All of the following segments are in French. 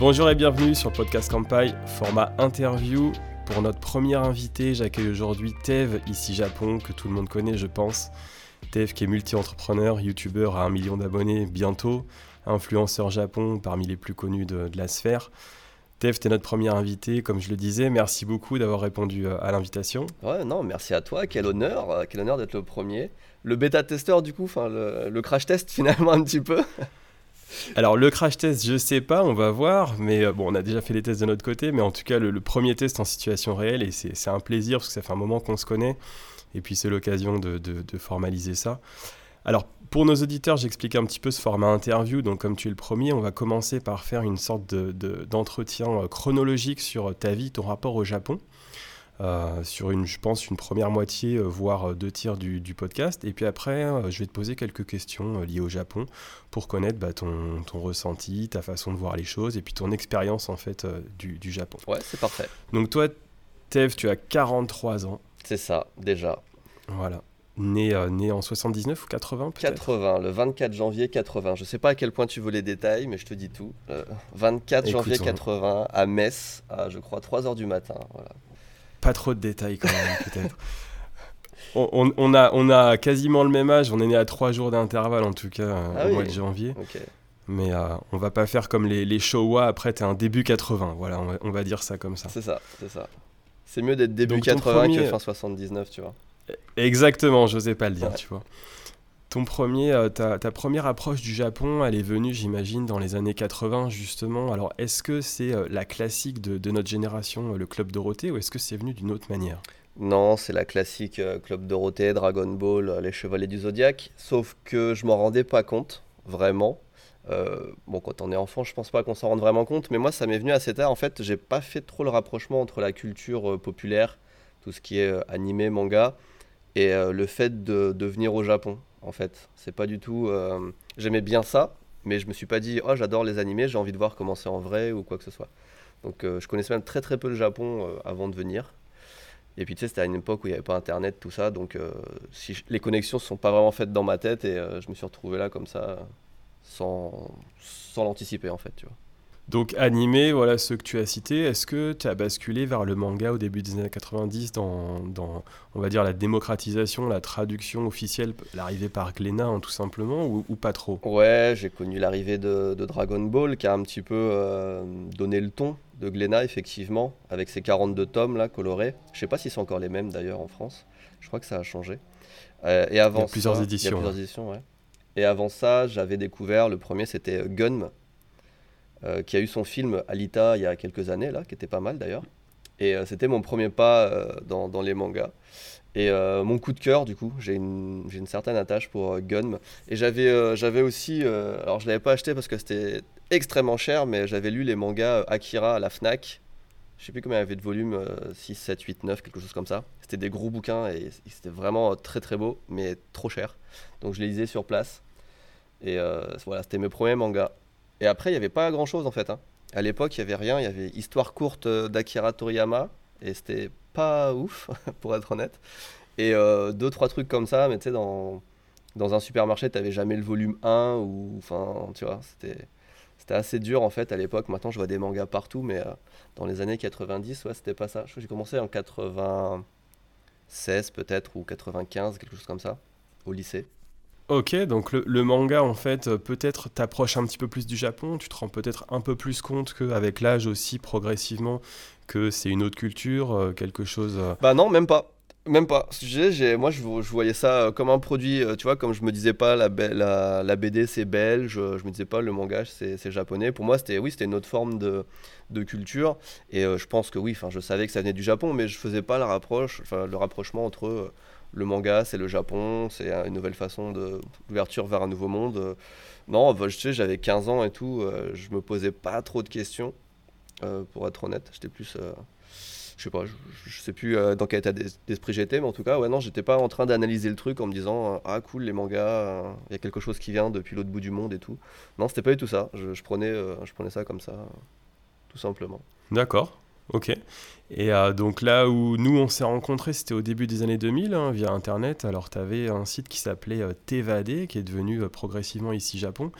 Bonjour et bienvenue sur le podcast Kampai, format interview. Pour notre premier invité, j'accueille aujourd'hui Tev, ici Japon, que tout le monde connaît, je pense. Tev qui est multi-entrepreneur, youtubeur à un million d'abonnés bientôt, influenceur Japon parmi les plus connus de, la sphère. Tev, tu es notre premier invité, comme je le disais. Merci beaucoup d'avoir répondu euh, à l'invitation. Ouais, non, merci à toi. Quel honneur, euh, quel honneur d'être le premier. Le bêta-testeur, du coup, enfin, le crash test, finalement, un petit peu. Alors le crash test, je sais pas, on va voir, mais euh, bon, on a déjà fait les tests de notre côté, mais en tout cas le, premier test en situation réelle, et c'est un plaisir parce que ça fait un moment qu'on se connaît, et puis c'est l'occasion de, formaliser ça. Alors pour nos auditeurs, j'explique un petit peu ce format interview, donc comme tu es le premier, on va commencer par faire une sorte d'entretien euh, chronologique sur ta vie, ton rapport au Japon. Euh, sur une, je pense, une première moitié, euh, voire deux tiers du, podcast. Et puis après, euh, je vais te poser quelques questions liées au Japon pour connaître bah, ton, ton, ressenti, ta façon de voir les choses et puis ton expérience en fait du, du, Japon. Ouais, c'est parfait. Donc toi, Tev, tu as 43 ans. C'est ça, déjà. Voilà. Né, né, en 79 ou 80 80, le 24 janvier 80. Je sais pas à quel point tu veux les détails, mais je te dis tout. 24 janvier 80 à Metz, à je crois 3h du matin. Voilà. Pas trop de détails quand même, peut-être. On, a, on a quasiment le même âge, on est né à trois jours d'intervalle en tout cas ah au mois de janvier. Mais euh, on va pas faire comme les, les Showa, après t'es un début 80, voilà, on va, dire ça comme ça. C'est ça, c'est ça. C'est mieux d'être début 80 que fin 79, tu vois. Exactement, j'osais pas le dire, tu vois. Ton premier, euh, ta, première approche du Japon, elle est venue, j'imagine, dans les années 80, justement. Alors, est-ce que c'est euh, la classique de, notre génération, euh, le Club Dorothée, ou est-ce que c'est venu d'une autre manière? Non, c'est la classique Club Dorothée, Dragon Ball, les Chevaliers du Zodiaque. Sauf que je m'en rendais pas compte, vraiment. bon, quand on est enfant, je pense pas qu'on s'en rende vraiment compte, mais moi, ça m'est venu assez tard. En fait, j'ai pas fait trop le rapprochement entre la culture populaire, tout ce qui est animé, manga, et le fait de, de venir au Japon en fait. C'est pas du tout. Euh, j'aimais bien ça, mais je me suis pas dit, oh, j'adore les animés, j'ai envie de voir comment c'est en vrai ou quoi que ce soit. Donc, euh, je connaissais même très très peu le Japon euh, avant de venir. Et puis, tu sais, c'était à une époque où il n'y avait pas Internet, tout ça. Donc, les connexions ne sont pas vraiment faites dans ma tête et je me suis retrouvé là comme ça, sans, sans l'anticiper, en fait, tu vois. Donc animé, voilà ceux que tu as cités, est-ce que tu as basculé vers le manga au début des années 90 dans, dans on va dire, la démocratisation, la traduction officielle, l'arrivée par Glénat hein, tout simplement, ou, pas trop? Ouais, j'ai connu l'arrivée de, Dragon Ball qui a un petit peu euh, donné le ton de Glénat, effectivement, avec ses 42 tomes là, colorés. Je sais pas si c'est encore les mêmes d'ailleurs en France, je crois que ça a changé. Euh, et avant il y a plusieurs éditions. Il y a plusieurs éditions, ouais. Et avant ça, j'avais découvert, le premier c'était Gun euh, qui a eu son film Alita il y a quelques années, là, qui était pas mal d'ailleurs. Et euh, c'était mon premier pas euh, dans, les mangas. Et mon coup de cœur, du coup, j'ai une, certaine attache pour Gun. Et j'avais j'avais aussi, alors je l'avais pas acheté parce que c'était extrêmement cher, mais j'avais lu les mangas Akira à la Fnac. Je sais plus combien il y avait de volumes, 6, 7, 8, 9, quelque chose comme ça. C'était des gros bouquins et c'était vraiment très très beau, mais trop cher. Donc je les lisais sur place. Et voilà, c'était mes premiers mangas. Et après, il n'y avait pas grand-chose en fait. Hein. À l'époque, il n'y avait rien. Il y avait Histoire courte euh, d'Akira Toriyama. Et c'était pas ouf, pour être honnête. Et euh, deux, trois trucs comme ça. Mais tu sais, dans, dans un supermarché, tu n'avais jamais le volume 1. Ou, enfin, tu vois, c'était, assez dur en fait à l'époque. Maintenant, je vois des mangas partout. Mais euh, dans les années 90, ouais, c'était pas ça. Je j'ai commencé en 96 peut-être. Ou 95, quelque chose comme ça. Au lycée. Ok, donc le, manga, en fait, euh, peut-être t'approche un petit peu plus du Japon, tu te rends peut-être un peu plus compte qu'avec l'âge aussi, progressivement, que c'est une autre culture, euh, quelque chose... Euh, bah non, même pas. Même pas. Moi, je, voyais ça comme un produit, tu vois, comme je me disais pas la, BD c'est belge, je me disais pas le manga c'est, japonais. Pour moi, c'était oui, c'était une autre forme de, culture. Et je pense que oui, enfin, je savais que ça venait du Japon, mais je faisais pas le rapprochement entre le manga, c'est le Japon, c'est une nouvelle façon d'ouverture vers un nouveau monde. Non, je sais, j'avais 15 ans et tout, euh, je me posais pas trop de questions, euh, pour être honnête. J'étais plus. Euh, je sais pas, je, plus dans quel état d'esprit j'étais, mais en tout cas, ouais, non, j'étais pas en train d'analyser le truc en me disant Ah, cool, les mangas, il y a quelque chose qui vient depuis l'autre bout du monde et tout. Non, c'était pas du tout ça. Je prenais ça comme ça, tout simplement. D'accord. Ok. Et euh, donc là où nous on s'est rencontrés, c'était au début des années 2000 hein, via Internet. Alors tu avais un site qui s'appelait euh, qui est devenu euh, progressivement ici Japon.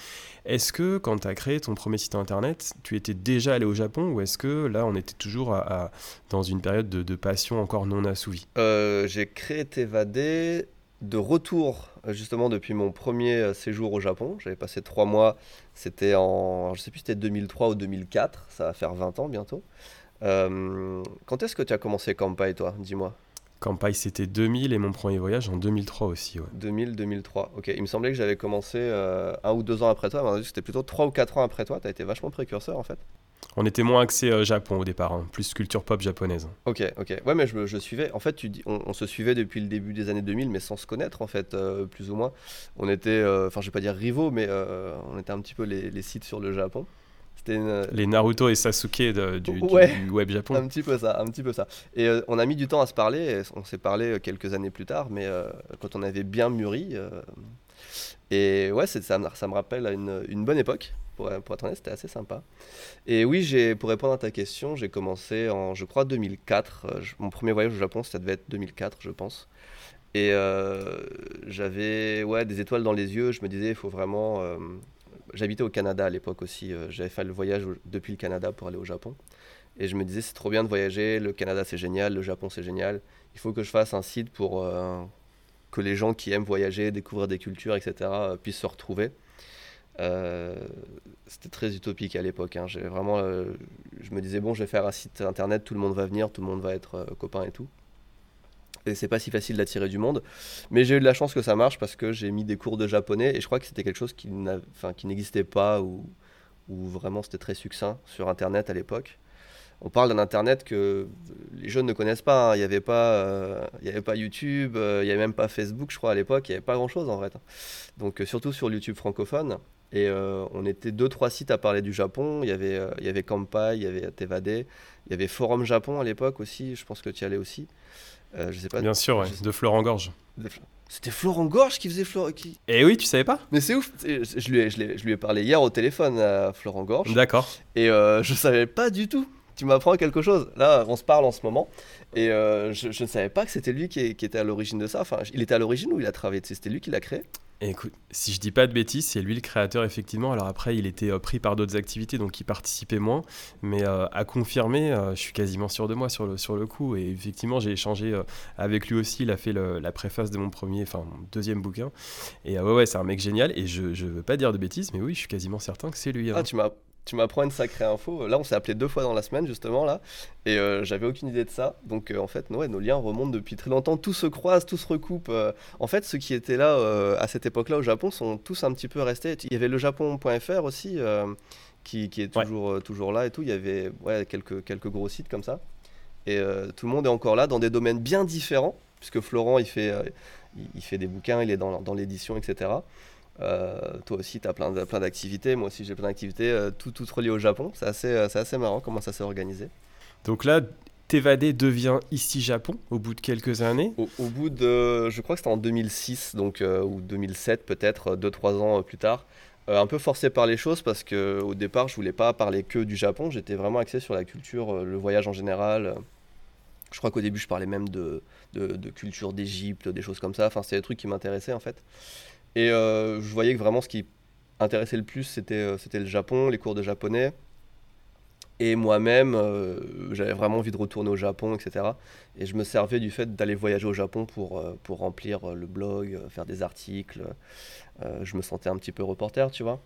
Est-ce que quand tu as créé ton premier site Internet, tu étais déjà allé au Japon ou est-ce que là on était toujours dans une période de, passion encore non assouvie? J'ai créé Tevade de retour justement depuis mon premier séjour au Japon. J'avais passé trois mois, c'était en, je sais plus c'était 2003 ou 2004, ça va faire 20 ans bientôt. Euh, quand est-ce que tu as commencé Kampai, toi Dis-moi? Kampai, c'était 2000 et mon premier voyage en 2003 aussi. 2000, 2003. Ok, il me semblait que j'avais commencé euh, un ou deux ans après toi, mais c'était plutôt trois ou quatre ans après toi. Tu as été vachement précurseur en fait. On était moins axé euh, Japon au départ, hein. plus culture pop japonaise. Ok, ok. Ouais, mais je, je suivais. En fait, tu dis, on, se suivait depuis le début des années 2000, mais sans se connaître en fait, plus ou moins. On était, enfin, je vais pas dire rivaux, mais on était un petit peu les, les sites sur le Japon. Euh, Les Naruto et Sasuke du, web Japon. Un petit peu ça, un petit peu ça. Et euh, on a mis du temps à se parler. On s'est parlé euh, quelques années plus tard, mais quand on avait bien mûri. et ouais, ça, ça me rappelle une, une bonne époque. Pour, pour être honnête, c'était assez sympa. Et oui, pour répondre à ta question, j'ai commencé en, je crois, 2004. mon premier voyage au Japon, ça devait être 2004, je pense. Et j'avais ouais, des étoiles dans les yeux. Je me disais, il faut vraiment J'habitais au Canada à l'époque aussi. Euh, j'avais fait le voyage depuis le Canada pour aller au Japon. Et je me disais, c'est trop bien de voyager. Le Canada, c'est génial. Le Japon, c'est génial. Il faut que je fasse un site pour euh, que les gens qui aiment voyager, découvrir des cultures, etc., euh, puissent se retrouver. c'était très utopique à l'époque. Hein. je me disais bon, je vais faire un site internet, tout le monde va venir, tout le monde va être copain et tout et c'est pas si facile d'attirer du monde. Mais j'ai eu de la chance que ça marche parce que j'ai mis des cours de japonais et je crois que c'était quelque chose qui n'existait pas ou, vraiment c'était très succinct sur Internet à l'époque. On parle d'un Internet que les jeunes ne connaissent pas. Hein. Il n'y avait, pas, euh, avait pas YouTube, euh, il n'y avait même pas Facebook, je crois, à l'époque. Il n'y avait pas grand-chose en fait. Donc euh, surtout sur YouTube francophone. Et on était deux, trois sites à parler du Japon. Il y avait, y avait Kampai, il y avait Tevade, il y avait Forum Japon à l'époque aussi. Je pense que tu y allais aussi. Euh, je sais pas. Bien sûr, de Florent Gorge. C'était Florent Gorge qui faisait Florent. Qui... Eh oui, tu savais pas? Mais c'est ouf. Je lui, ai, je, lui ai parlé hier au téléphone à Florent Gorge. D'accord. Et euh, je savais pas du tout. Tu m'apprends quelque chose. Là, on se parle en ce moment. Et euh, je, ne savais pas que c'était lui qui, qui, était à l'origine de ça. Enfin, il était à l'origine ou il a travaillé C'était lui qui l'a créé? Écoute, si je dis pas de bêtises, c'est lui le créateur effectivement. Alors après, il était euh, pris par d'autres activités, donc il participait moins. Mais euh, à confirmer, euh, je suis quasiment sûr de moi sur le, sur le coup. Et effectivement, j'ai échangé avec lui aussi. Il a fait la préface de mon premier, enfin mon deuxième bouquin. Et ouais, ouais, c'est un mec génial. Et je, je veux pas dire de bêtises, mais oui, je suis quasiment certain que c'est lui. Hein. Ah, tu m'as tu m'apprends une sacrée info. Là, on s'est appelé deux fois dans la semaine, justement, là. Et euh, j'avais aucune idée de ça. Donc, euh, en fait, nos liens remontent depuis très longtemps. Tout se croise, tout se recoupe. Euh. en fait, ceux qui étaient là à cette époque-là au Japon sont tous un petit peu restés. Il y avait le japon.fr aussi, qui, est toujours, toujours là et tout. Il y avait ouais, quelques, quelques gros sites comme ça. Et tout le monde est encore là dans des domaines bien différents, puisque Florent, il fait, il, fait des bouquins, il est dans, dans l'édition, etc. Euh, toi aussi, tu as plein, plein d'activités. Moi aussi, j'ai plein d'activités, euh, tout, tout relié au Japon. C'est assez, euh, assez marrant comment ça s'est organisé. Donc là, Tevade devient ici Japon au bout de quelques années au, bout de, je crois que c'était en 2006, donc, ou 2007 peut-être, 2-3 ans plus tard. un peu forcé par les choses parce que au départ, je voulais pas parler que du Japon. J'étais vraiment axé sur la culture, le voyage en général. Je crois qu'au début, je parlais même de, de, de culture d'Égypte, des choses comme ça. Enfin, c'est des trucs qui m'intéressaient en fait. Et euh, je voyais que vraiment ce qui intéressait le plus, c'était euh, le Japon, les cours de japonais. Et moi-même, euh, j'avais vraiment envie de retourner au Japon, etc. Et je me servais du fait d'aller voyager au Japon pour, pour remplir le blog, faire des articles. je me sentais un petit peu reporter, tu vois.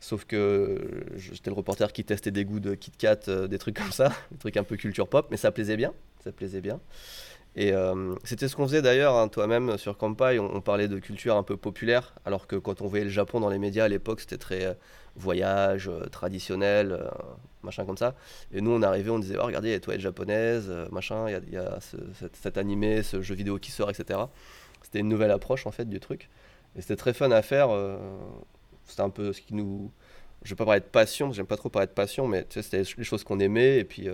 Sauf que j'étais le reporter qui testait des goûts de Kit Kat, des trucs comme ça, des trucs un peu culture pop, mais ça plaisait bien, ça plaisait bien. Et euh, c'était ce qu'on faisait d'ailleurs, hein, toi-même sur Kampai, on, parlait de culture un peu populaire, alors que quand on voyait le Japon dans les médias à l'époque, c'était très euh, voyage, euh, traditionnel, machin comme ça. Et nous, on arrivait, on disait, oh, regardez, il y a toilettes japonaises, machin, il y a, cet, animé, ce jeu vidéo qui sort, etc. C'était une nouvelle approche en fait du truc. Et c'était très fun à faire. c'était un peu ce qui nous. Je vais pas parler de passion, j'aime pas trop parler de passion, mais c'était les choses qu'on aimait et puis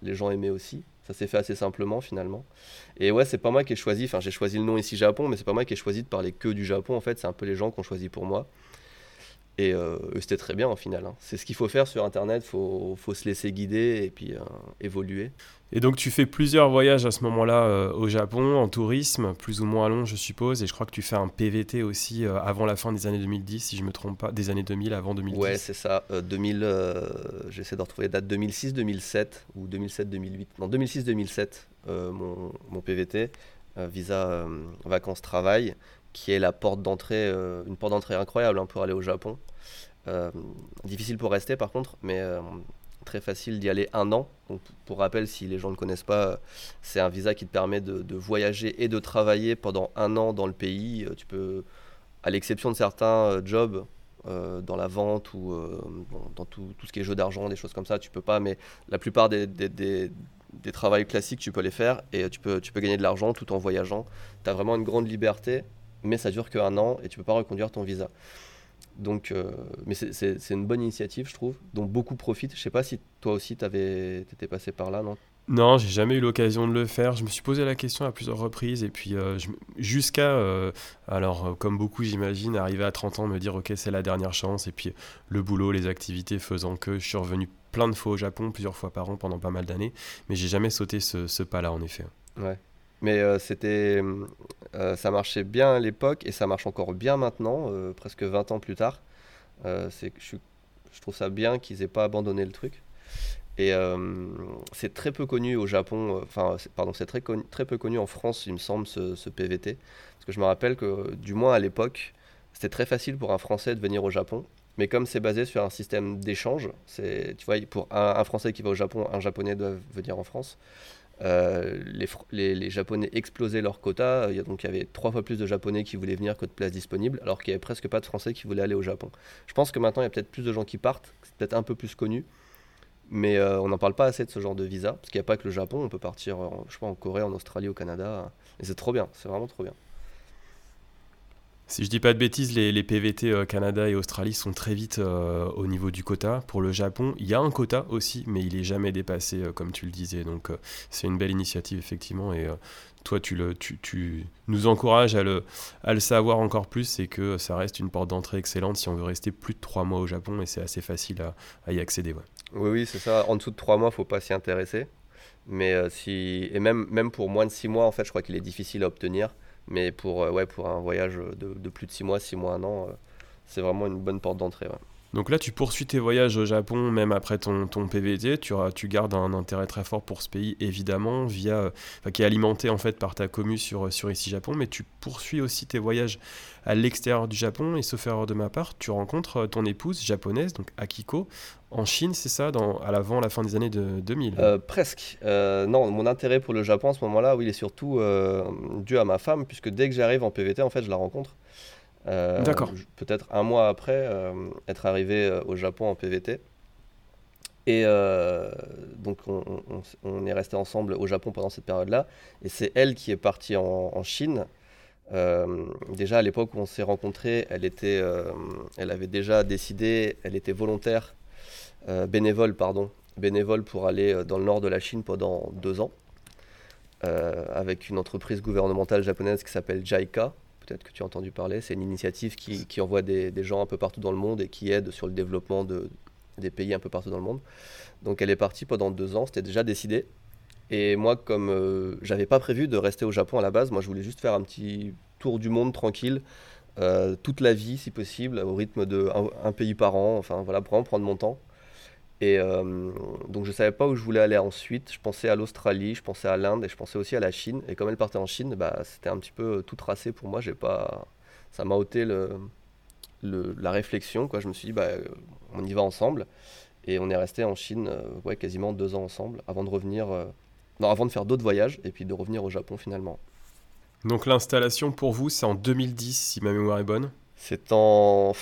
les gens aimaient aussi. Ça s'est fait assez simplement finalement. Et ouais, c'est pas moi qui ai choisi, enfin j'ai choisi le nom ici Japon, mais c'est pas moi qui ai choisi de parler que du Japon en fait, c'est un peu les gens qui ont choisi pour moi. Et c'était très bien au final. Hein. C'est ce qu'il faut faire sur Internet, il faut, faut, se laisser guider et puis évoluer. Et donc tu fais plusieurs voyages à ce moment-là euh, au Japon, en tourisme, plus ou moins long je suppose, et je crois que tu fais un PVT aussi euh, avant la fin des années 2010, si je me trompe pas, des années 2000 avant 2010. Ouais, c'est ça, 2000, euh, j'essaie de retrouver la date 2006-2007 ou 2007-2008, non 2006-2007 mon, mon, PVT, visa vacances-travail, qui est la porte d'entrée, une porte d'entrée incroyable hein, pour aller au Japon. difficile pour rester par contre, mais très facile d'y aller un an. Pour rappel, si les gens ne connaissent pas, c'est un visa qui te permet de, voyager et de travailler pendant un an dans le pays. Euh, tu peux, à l'exception de certains euh, jobs euh, dans la vente ou dans tout, tout, ce qui est jeu d'argent, des choses comme ça, tu peux pas. Mais la plupart des, des, des, des travails classiques, tu peux les faire et tu peux, tu peux gagner de l'argent tout en voyageant. Tu as vraiment une grande liberté, mais ça dure qu'un an et tu peux pas reconduire ton visa. Donc, euh, mais c'est une bonne initiative, je trouve, dont beaucoup profitent. Je sais pas si toi aussi, tu étais passé par là, non? Non, j'ai jamais eu l'occasion de le faire. Je me suis posé la question à plusieurs reprises. Et puis, euh, jusqu'à, euh, alors, comme beaucoup, j'imagine, arriver à 30 ans, me dire, OK, c'est la dernière chance. Et puis, le boulot, les activités faisant que je suis revenu plein de fois au Japon, plusieurs fois par an pendant pas mal d'années. Mais j'ai jamais sauté ce, ce pas-là, en effet. Ouais. Mais euh, c'était, euh, ça marchait bien à l'époque et ça marche encore bien maintenant, euh, presque 20 ans plus tard. je, trouve ça bien qu'ils aient pas abandonné le truc. Et c'est très peu connu au Japon, enfin, pardon, c'est très, très peu connu en France, il me semble, ce, PVT. Parce que je me rappelle que, du moins à l'époque, c'était très facile pour un Français de venir au Japon. Mais comme c'est basé sur un système d'échange, tu vois, pour un, Français qui va au Japon, un Japonais doit venir en France. Euh, les, Japonais explosaient leur quota. Il y, a, donc, il y avait trois fois plus de Japonais qui voulaient venir que de places disponibles, alors qu'il n'y avait presque pas de Français qui voulaient aller au Japon. Je pense que maintenant, il y a peut-être plus de gens qui partent, c'est peut-être un peu plus connu, mais euh, on n'en parle pas assez de ce genre de visa, parce qu'il n'y a pas que le Japon, on peut partir en, sais en Corée, en Australie, au Canada, et c'est trop bien, c'est vraiment trop bien. Si je dis pas de bêtises, les, PVT euh, Canada et Australie sont très vite euh, au niveau du quota. Pour le Japon, il y a un quota aussi, mais il est jamais dépassé, euh, comme tu le disais. Donc c'est une belle initiative, effectivement. Et toi, tu, nous encourages à le, savoir encore plus et que ça reste une porte d'entrée excellente si on veut rester plus de trois mois au Japon. Et c'est assez facile à, y accéder. Oui, oui, c'est ça. En dessous de trois mois, faut pas s'y intéresser. Mais si... Et même, même pour moins de six mois, en fait, je crois qu'il est difficile à obtenir. Mais pour, euh, pour un voyage de, de, plus de 6 mois, 6 mois, 1 an, euh, c'est vraiment une bonne porte d'entrée. Donc là, tu poursuis tes voyages au Japon, même après ton, ton PVT. Tu, tu gardes un intérêt très fort pour ce pays, évidemment, via, qui est alimenté en fait par ta commu sur, Ici Japon. Mais tu poursuis aussi tes voyages à l'extérieur du Japon. Et sauf erreur de ma part, tu rencontres euh, ton épouse japonaise, donc Akiko, en Chine, c'est ça, à l'avant, la fin des années de 2000 euh, Presque. Euh, non, mon intérêt pour le Japon à ce moment-là, il est surtout dû à ma femme, puisque dès que j'arrive en PVT, en fait, je la rencontre. Euh, D'accord. Peut-être un mois après euh, être arrivé euh, au Japon en PVT. Et donc on, est resté ensemble au Japon pendant cette période-là. Et c'est elle qui est partie en, Chine. déjà à l'époque où on s'est rencontrés, elle, était, elle avait déjà décidé, elle était volontaire, bénévole, pardon, bénévole pour aller dans le nord de la Chine pendant deux ans, avec une entreprise gouvernementale japonaise qui s'appelle JICA, peut-être que tu as entendu parler. C'est une initiative qui, qui envoie des, des, gens un peu partout dans le monde et qui aide sur le développement de, des pays un peu partout dans le monde. Donc elle est partie pendant deux ans, c'était déjà décidé. Et moi, comme euh, j'avais pas prévu de rester au Japon à la base, moi je voulais juste faire un petit tour du monde tranquille, euh, toute la vie si possible, au rythme de un, pays par an, enfin voilà, vraiment prendre mon temps. Et euh, donc je savais pas où je voulais aller ensuite. Je pensais à l'Australie, je pensais à l'Inde et je pensais aussi à la Chine. Et comme elle partait en Chine, bah, c'était un petit peu tout tracé pour moi. J'ai pas, ça m'a ôté le, le, la réflexion. Quoi. Je me suis dit, bah, on y va ensemble. Et on est resté en Chine euh, ouais, quasiment deux ans ensemble avant de revenir, euh, non, avant de faire d'autres voyages et puis de revenir au Japon finalement. Donc l'installation pour vous, c'est en 2010 si ma mémoire est bonne? C'est en...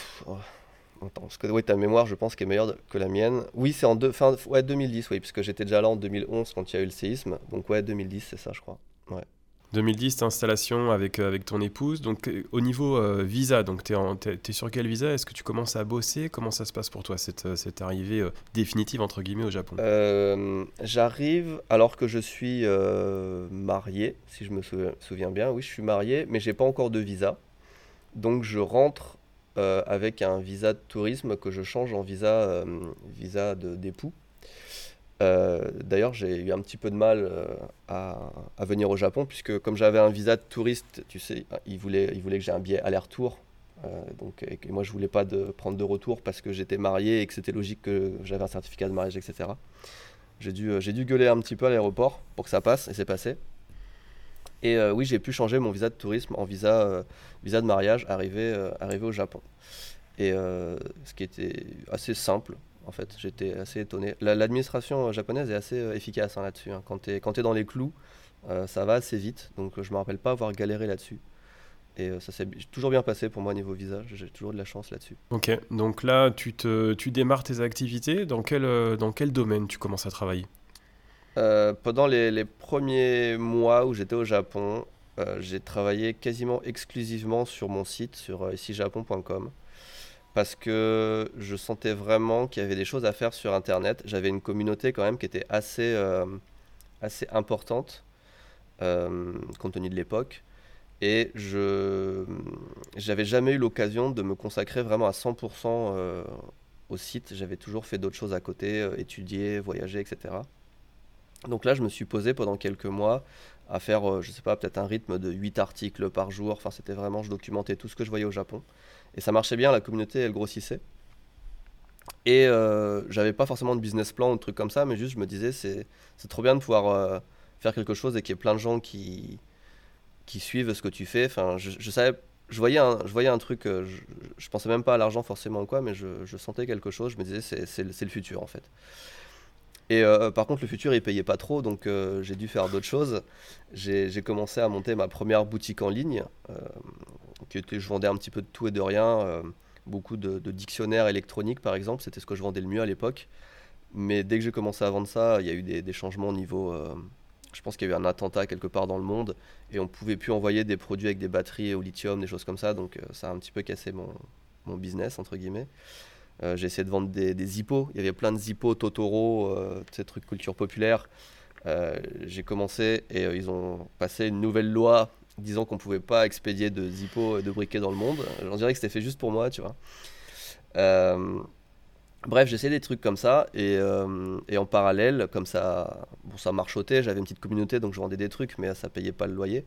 Attends, parce que oui, ta mémoire, je pense, qui est meilleure que la mienne. Oui, c'est en deux, fin, ouais, 2010, oui, puisque j'étais déjà là en 2011 quand il y a eu le séisme. Donc ouais, 2010, c'est ça, je crois. Ouais. 2010, installation avec, euh, avec ton épouse. Donc euh, au niveau euh, visa, donc tu es, sur quel visa? Est-ce que tu commences à bosser? Comment ça se passe pour toi, cette, cette arrivée définitive, entre guillemets, au Japon? J'arrive alors que je suis marié, si je me souviens bien. Oui, je suis marié, mais j'ai pas encore de visa. Donc je rentre avec un visa de tourisme que je change en visa, visa d'époux. D'ailleurs, j'ai eu un petit peu de mal à, à, venir au Japon, puisque comme j'avais un visa de touriste, tu sais, il voulait, il voulait que j'ai un billet aller-retour euh, donc, et moi, je voulais pas de prendre de retour parce que j'étais marié et que c'était logique que j'avais un certificat de mariage, etc. J'ai dû, euh, dû gueuler un petit peu à l'aéroport pour que ça passe et c'est passé. Et euh, oui, j'ai pu changer mon visa de tourisme en visa, visa de mariage arrivé, arrivé au Japon. Et ce qui était assez simple, en fait, j'étais assez étonné. L'administration japonaise est assez efficace hein, là-dessus. Hein. Quand tu es, dans les clous, ça va assez vite. Donc je me rappelle pas avoir galéré là-dessus. Et euh, ça s'est toujours bien passé pour moi niveau visa. J'ai toujours de la chance là-dessus. Ok, donc là, tu, te, tu démarres tes activités. Dans quel, euh, dans quel domaine tu commences à travailler? Euh, Pendant les, premiers mois où j'étais au Japon, j'ai travaillé quasiment exclusivement sur mon site, sur icijapon.com. Parce que je sentais vraiment qu'il y avait des choses à faire sur Internet. J'avais une communauté quand même qui était assez, assez importante, compte tenu de l'époque. Et je n'avais jamais eu l'occasion de me consacrer vraiment à 100% euh, au site. J'avais toujours fait d'autres choses à côté, euh, étudier, voyager, etc. Donc là, je me suis posé pendant quelques mois à faire, euh, je sais pas, peut-être un rythme de 8 articles par jour. Enfin, c'était vraiment, je documentais tout ce que je voyais au Japon. Et ça marchait bien, la communauté, elle grossissait. Et j'avais pas forcément de business plan ou de trucs comme ça, mais juste je me disais, c'est trop bien de pouvoir faire quelque chose et qu'il y ait plein de gens qui, qui suivent ce que tu fais. Enfin, je, savais, je voyais un, je voyais un truc, euh, je, je pensais même pas à l'argent forcément ou quoi, mais je, sentais quelque chose. Je me disais, c'est le futur en fait. Et euh, par contre, le futur, il payait pas trop, donc euh, j'ai dû faire d'autres choses. J'ai commencé à monter ma première boutique en ligne, qui était, je vendais un petit peu de tout et de rien, beaucoup de, dictionnaires électroniques par exemple, c'était ce que je vendais le mieux à l'époque. Mais dès que j'ai commencé à vendre ça, il y a eu des, changements au niveau je pense qu'il y a eu un attentat quelque part dans le monde et on pouvait plus envoyer des produits avec des batteries au lithium, des choses comme ça. Donc euh, ça a un petit peu cassé mon business, entre guillemets. Euh, j'ai essayé de vendre des, des hippos. Il y avait plein de hippos, Totoro, euh, ces trucs culture populaire. j'ai commencé et ils ont passé une nouvelle loi disant qu'on pouvait pas expédier de zippo et de briquets dans le monde. J'en dirais que c'était fait juste pour moi, tu vois. Bref, j'essayais des trucs comme ça et, euh, et, en parallèle, comme ça, bon, ça marchotait, j'avais une petite communauté donc je vendais des trucs, mais ça payait pas le loyer.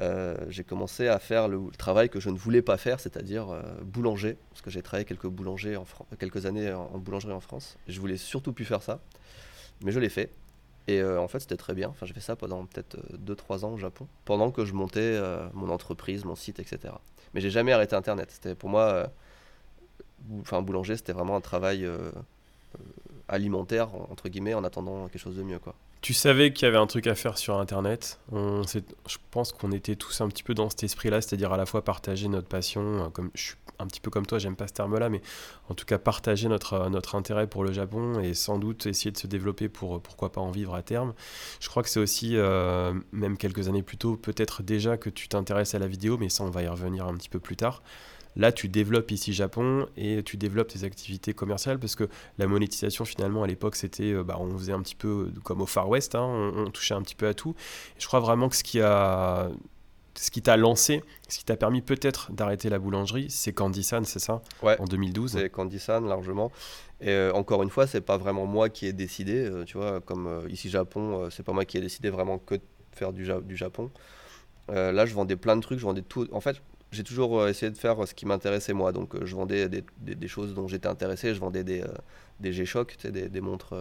Euh, j'ai commencé à faire le, travail que je ne voulais pas faire, c'est-à-dire euh, boulanger, parce que j'ai travaillé quelques années en, boulangerie en France. Je voulais surtout plus faire ça, mais je l'ai fait. Et en fait, c'était très bien. Enfin, j'ai fait ça pendant peut-être 2-3 ans au Japon, pendant que je montais mon entreprise, mon site, etc. Mais j'ai jamais arrêté Internet. Pour moi enfin boulanger, c'était vraiment un travail euh, euh, alimentaire entre guillemets en attendant quelque chose de mieux quoi. Tu savais qu'il y avait un truc à faire sur Internet. Je pense qu'on était tous un petit peu dans cet esprit-là, c'est-à-dire à la fois partager notre passion, euh, comme je suis un petit peu comme toi, j'aime pas ce terme-là, mais en tout cas partager notre, notre intérêt pour le Japon et sans doute essayer de se développer pour pourquoi pas en vivre à terme. Je crois que c'est aussi, même quelques années plus tôt, peut-être déjà que tu t'intéresses à la vidéo, mais ça on va y revenir un petit peu plus tard. Là, tu développes ici Japon et tu développes tes activités commerciales parce que la monétisation, finalement, à l'époque, c'était, euh, bah, on faisait un petit peu comme au Far West, hein, on, touchait un petit peu à tout. je crois vraiment que ce qui a ce qui t'a lancé, ce qui t'a permis peut-être d'arrêter la boulangerie, c'est Candy c'est ça? Ouais. En 2012. C'est Candy largement. Et euh, encore une fois, c'est pas vraiment moi qui ai décidé. Euh, tu vois, comme ici Japon, c'est pas moi qui ai décidé vraiment que de faire du, du Japon. là, je vendais plein de trucs, je vendais tout. En fait, j'ai toujours euh, essayé de faire ce qui m'intéressait moi. Donc euh, je vendais des, choses dont j'étais intéressé. Je vendais des, euh, G-Shock, des, montres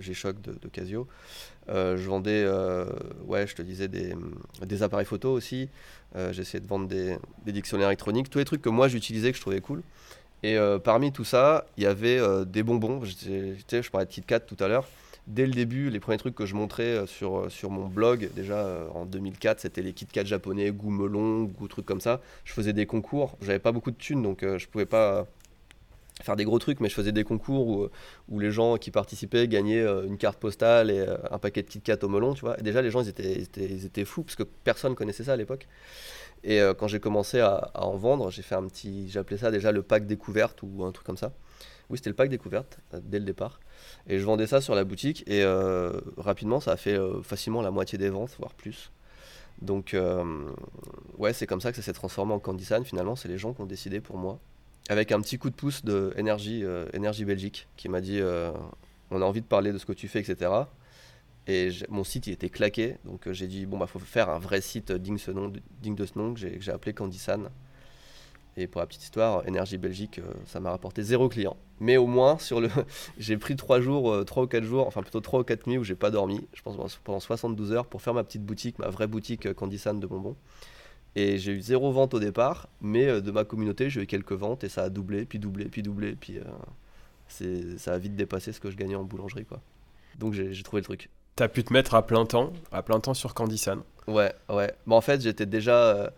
G-Shock de, Casio. je vendais, ouais, je te disais, des, appareils photo aussi. J'essayais de vendre des, dictionnaires électroniques, tous les trucs que moi j'utilisais, que je trouvais cool. Et parmi tout ça, il y avait des bonbons. Je parlais de KitKat tout à l'heure dès le début, les premiers trucs que je montrais euh, sur, euh, sur mon blog, déjà euh, en 2004, c'était les KitKat japonais, goût melon, goût trucs comme ça. Je faisais des concours, j'avais pas beaucoup de thunes, donc je pouvais pas faire des gros trucs, mais je faisais des concours où, où les gens qui participaient gagnaient une carte postale et un paquet de KitKat au melon, tu vois. Et déjà, les gens, ils étaient, ils étaient, fous, parce que personne connaissait ça à l'époque. Et quand j'ai commencé à, à, en vendre, j'ai fait un petit, j'appelais ça déjà le pack découverte ou un truc comme ça. Oui, c'était le pack découverte dès le départ. Et je vendais ça sur la boutique et euh, rapidement, ça a fait euh, facilement la moitié des ventes, voire plus. Donc, euh, ouais, c'est comme ça que ça s'est transformé en Candysan. Finalement, c'est les gens qui ont décidé pour moi. Avec un petit coup de pouce de Énergie, Belgique qui m'a dit on a envie de parler de ce que tu fais, etc. Et mon site, il était claqué. Donc, j'ai dit bon, bah, faut faire un vrai site digne, ce nom, digne de ce nom que j'ai appelé Candysan. Et pour la petite histoire, Énergie Belgique, ça m'a rapporté zéro client. Mais au moins, sur le, j'ai pris trois jours, trois ou quatre jours, enfin plutôt trois ou quatre nuits où j'ai pas dormi. Je pense pendant 72 heures pour faire ma petite boutique, ma vraie boutique Candysan de bonbons. Et j'ai eu zéro vente au départ, mais euh, de ma communauté, j'ai eu quelques ventes et ça a doublé, puis doublé, puis doublé, puis euh, ça a vite dépassé ce que je gagnais en boulangerie, quoi. Donc j'ai, trouvé le truc. T'as pu te mettre à plein temps, à plein temps sur Candysan Ouais, ouais. Bon, en fait, j'étais déjà. Euh,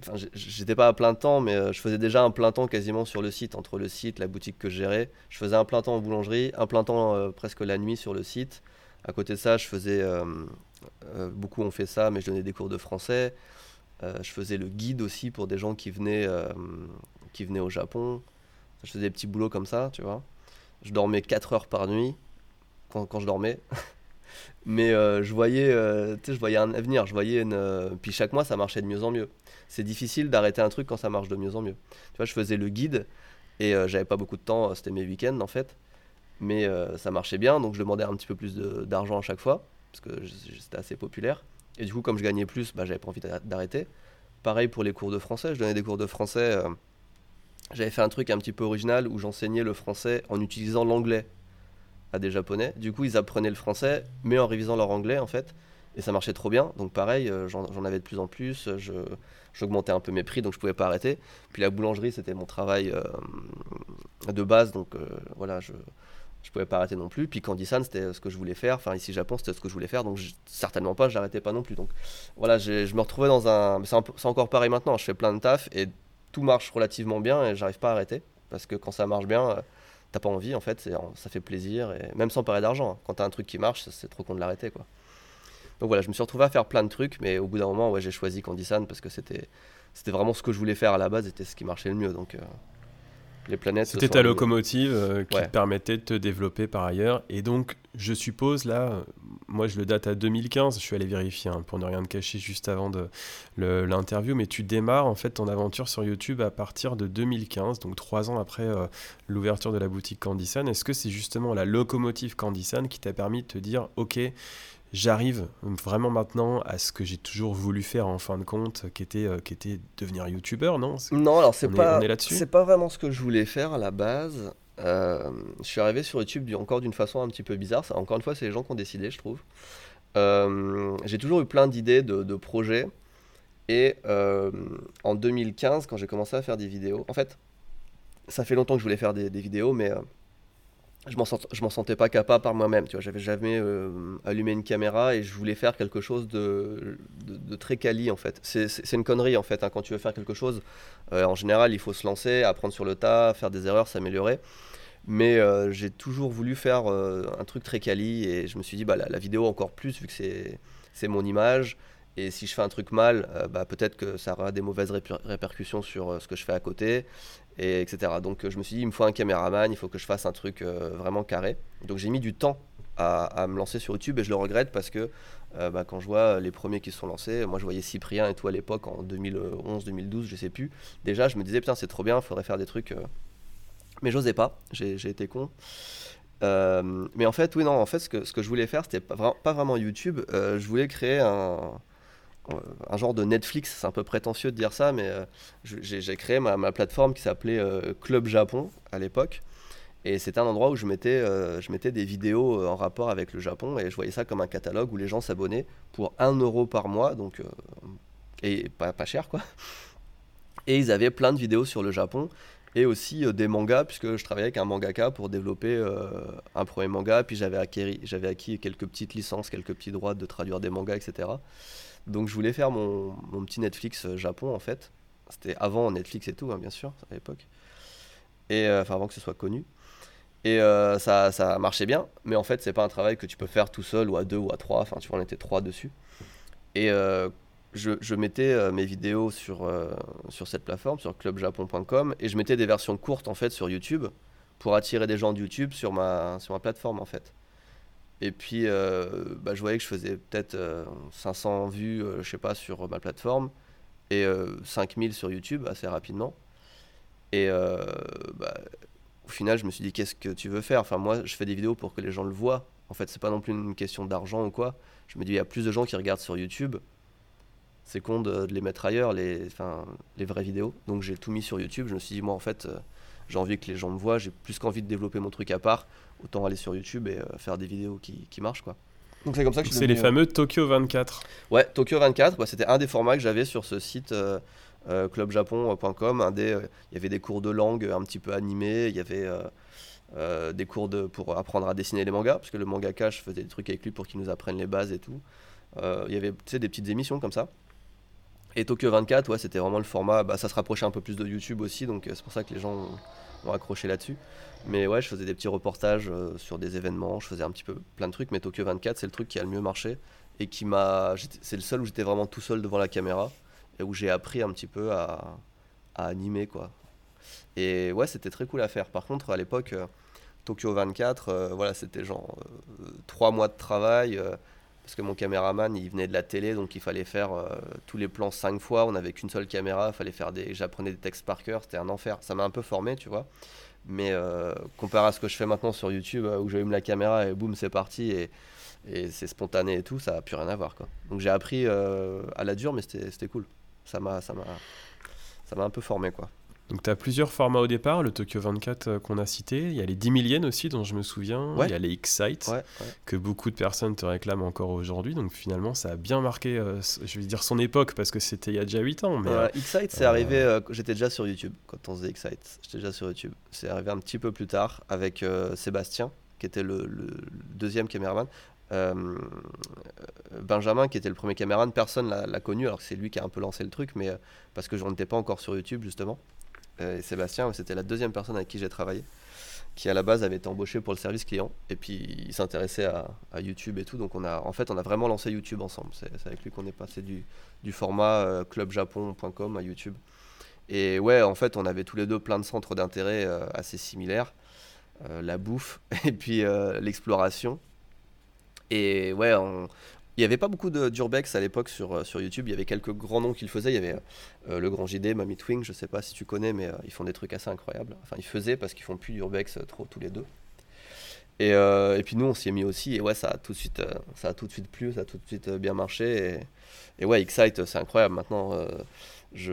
enfin, j'étais pas à plein temps, mais je faisais déjà un plein temps quasiment sur le site, entre le site, la boutique que je gérais. Je faisais un plein temps en boulangerie, un plein temps presque la nuit sur le site. À côté de ça, je faisais euh, beaucoup ont fait ça, mais je donnais des cours de français. Euh, je faisais le guide aussi pour des gens qui venaient, euh, qui venaient au Japon. Je faisais des petits boulots comme ça, tu vois. Je dormais 4 heures par nuit quand, quand je dormais. mais je voyais je voyais un avenir je voyais puis chaque mois ça marchait de mieux en mieux c'est difficile d'arrêter un truc quand ça marche de mieux en mieux tu vois je faisais le guide et j'avais pas beaucoup de temps c'était mes week-ends en fait mais ça marchait bien donc je demandais un petit peu plus d'argent à chaque fois parce que c'était assez populaire. Et du coup, comme je gagnais plus, bah, j'avais pas envie d'arrêter. Pareil pour les cours de français, je donnais des cours de français. Euh, j'avais fait un truc un petit peu original où j'enseignais le français en utilisant l'anglais à des japonais. Du coup, ils apprenaient le français, mais en révisant leur anglais en fait. Et ça marchait trop bien. Donc pareil, euh, j'en avais de plus en plus. J'augmentais un peu mes prix, donc je pouvais pas arrêter. Puis la boulangerie, c'était mon travail euh, de base. Donc voilà, je, je pouvais pas arrêter non plus. Puis Candysan, c'était ce que je voulais faire. Enfin, ici Japon, c'était ce que je voulais faire. Donc, certainement pas, j'arrêtais pas non plus. Donc, voilà, je me retrouvais dans un. C'est encore pareil maintenant. Je fais plein de taf et tout marche relativement bien et j'arrive pas à arrêter. Parce que quand ça marche bien, euh, t'as pas envie en fait. Ça fait plaisir. Et même sans parler d'argent. Hein. Quand t'as un truc qui marche, c'est trop con de l'arrêter quoi. Donc voilà, je me suis retrouvé à faire plein de trucs. Mais au bout d'un moment, ouais, j'ai choisi Candysan parce que c'était vraiment ce que je voulais faire à la base. C'était ce qui marchait le mieux. Donc. Euh, planètes. C'était ta locomotive euh, qui te permettait de te développer par ailleurs. Et donc, je suppose, là, moi je le date à 2015, je suis allé vérifier hein, pour ne rien te cacher juste avant de l'interview, mais tu démarres en fait ton aventure sur YouTube à partir de 2015, donc trois ans après euh, l'ouverture de la boutique Candysan. Est-ce que c'est justement la locomotive Candysan qui t'a permis de te dire, ok, j'arrive vraiment maintenant à ce que j'ai toujours voulu faire en fin de compte, qui était, euh, qui était devenir youtubeur, non? Non, alors c'est pas, c'est pas vraiment ce que je voulais faire à la base. Euh, je suis arrivé sur YouTube encore d'une façon un petit peu bizarre. Ça, encore une fois, c'est les gens qui ont décidé, je trouve. Euh, j'ai toujours eu plein d'idées de, projets. Et en 2015, quand j'ai commencé à faire des vidéos, en fait, ça fait longtemps que je voulais faire des, des vidéos, mais je m'en sentais pas capable par moi-même tu vois. J'avais jamais euh, allumé une caméra et je voulais faire quelque chose de, très quali en fait. C'est une connerie en fait hein. quand tu veux faire quelque chose euh, en général il faut se lancer apprendre sur le tas faire des erreurs s'améliorer. Mais euh, j'ai toujours voulu faire un truc très quali et je me suis dit bah la, vidéo encore plus vu que c'est c'est mon image. Et si je fais un truc mal, bah, peut-être que ça aura des mauvaises répercussions sur ce que je fais à côté et etc. Donc je me suis dit, il me faut un caméraman, il faut que je fasse un truc euh, vraiment carré. Donc j'ai mis du temps à, me lancer sur YouTube et je le regrette parce que euh, bah, quand je vois les premiers qui se sont lancés, moi je voyais Cyprien et tout à l'époque en 2011, 2012, je sais plus. Déjà, je me disais, putain, c'est trop bien, il faudrait faire des trucs. Euh. Mais j'osais pas, j'ai été con. mais en fait, oui, non, en fait, ce que, je voulais faire, c'était pas vraiment YouTube. je voulais créer un, un genre de Netflix, c'est un peu prétentieux de dire ça, mais euh, j'ai créé ma, plateforme qui s'appelait euh, Club Japon à l'époque. Et c'était un endroit où je mettais, euh, je mettais des vidéos en rapport avec le Japon et je voyais ça comme un catalogue où les gens s'abonnaient pour 1 euro par mois, donc et pas, pas cher quoi. Et ils avaient plein de vidéos sur le Japon et aussi des mangas, puisque je travaillais avec un mangaka pour développer un premier manga, puis j'avais acquis, acquis quelques petites licences, quelques petits droits de traduire des mangas, etc. Donc je voulais faire mon, petit Netflix euh, Japon en fait. C'était avant Netflix et tout, hein, bien sûr, à l'époque. Et euh, enfin avant que ce soit connu. Et euh, ça, ça marchait bien, mais en fait c'est pas un travail que tu peux faire tout seul ou à deux ou à trois. Enfin tu vois on était trois dessus. Et je, je, mettais mes vidéos sur, sur cette plateforme, sur clubjapon.com, et je mettais des versions courtes en fait sur YouTube pour attirer des gens de YouTube sur ma, sur ma plateforme en fait. Et puis, bah, je voyais que je faisais peut-être 500 vues, je sais pas, sur ma plateforme et 5000 sur YouTube assez rapidement. Et bah, au final, je me suis dit, qu'est-ce que tu veux faire? Enfin, moi, je fais des vidéos pour que les gens le voient. En fait, c'est pas non plus une question d'argent ou quoi. Je me dis, il y a plus de gens qui regardent sur YouTube. C'est con de, les mettre ailleurs, les, enfin, les vraies vidéos. Donc, j'ai tout mis sur YouTube. Je me suis dit, moi, en fait, euh, j'ai envie que les gens me voient. J'ai plus qu'envie de développer mon truc à part. Autant aller sur YouTube et euh, faire des vidéos qui, qui marchent, quoi. Donc, c'est comme ça que C'est les fameux Tokyo 24. Ouais, Tokyo 24, bah, c'était un des formats que j'avais sur ce site. Euh, euh, clubjapon.com. Euh, il y avait des cours de langue un petit peu animés, il y avait euh, des cours de, pour apprendre à dessiner les mangas, parce que le mangaka, je faisais des trucs avec lui pour qu'il nous apprenne les bases et tout. il y avait des petites émissions comme ça. Et Tokyo 24, ouais, c'était vraiment le format, bah, ça se rapprochait un peu plus de YouTube aussi, donc c'est pour ça que les gens ont, accroché là-dessus. Mais ouais, je faisais des petits reportages sur des événements, je faisais un petit peu plein de trucs, mais Tokyo 24, c'est le truc qui a le mieux marché et qui m'a. C'est le seul où j'étais vraiment tout seul devant la caméra et où j'ai appris un petit peu à, animer quoi. Et ouais, c'était très cool à faire. Par contre, à l'époque, euh, Tokyo 24, euh, voilà, c'était genre euh, trois mois de travail. Parce que mon caméraman, il venait de la télé, donc il fallait faire tous les plans cinq fois. On n'avait qu'une seule caméra, fallait faire des, j'apprenais des textes par cœur, c'était un enfer. Ça m'a un peu formé, tu vois. Mais comparé à ce que je fais maintenant sur YouTube, où j'allume la caméra et boum, c'est parti, et, c'est spontané et tout, ça n'a plus rien à voir, quoi. Donc j'ai appris à la dure, mais c'était cool ça m'a ça m'a ça m'a un peu formé quoi. Donc tu as plusieurs formats au départ, le Tokyo 24 euh, qu'on a cité, il y a les 10 milliennes aussi dont je me souviens, il y a les X-Sites que beaucoup de personnes te réclament encore aujourd'hui, donc finalement ça a bien marqué, euh, je vais dire son époque parce que c'était il y a déjà 8 ans. Mais, euh, X-Site c'est arrivé, j'étais déjà sur YouTube quand on faisait X-Site, j'étais déjà sur YouTube. C'est arrivé un petit peu plus tard avec Sébastien qui était le, le deuxième caméraman. Euh, Benjamin, qui était le premier caméraman, personne l'a connu, alors que c'est lui qui a un peu lancé le truc, mais euh, parce que je n'étais pas encore sur YouTube, justement. Euh, Sébastien, c'était la deuxième personne avec qui j'ai travaillé, qui à la base avait été embauché pour le service client, et puis il s'intéressait à, YouTube et tout, donc on a, en fait, on a vraiment lancé YouTube ensemble. C'est avec lui qu'on est passé du, format clubjapon.com à YouTube. Et ouais, en fait, on avait tous les deux plein de centres d'intérêt assez similaires. la bouffe et puis l'exploration et ouais, il n'y avait pas beaucoup d'urbex à l'époque sur, euh, sur YouTube. Il y avait quelques grands noms qu'ils faisaient. Il y avait euh, le Grand JD, Mamie Twing, je sais pas si tu connais, mais euh, ils font des trucs assez incroyables. Enfin, ils faisaient parce qu'ils font plus d'urbex trop tous les deux. Et, et, puis nous, on s'y est mis aussi. Et ouais, ça a tout de suite, ça a tout de suite plu, ça a tout de suite bien marché. Et, et ouais, Excite, c'est incroyable. Maintenant, je,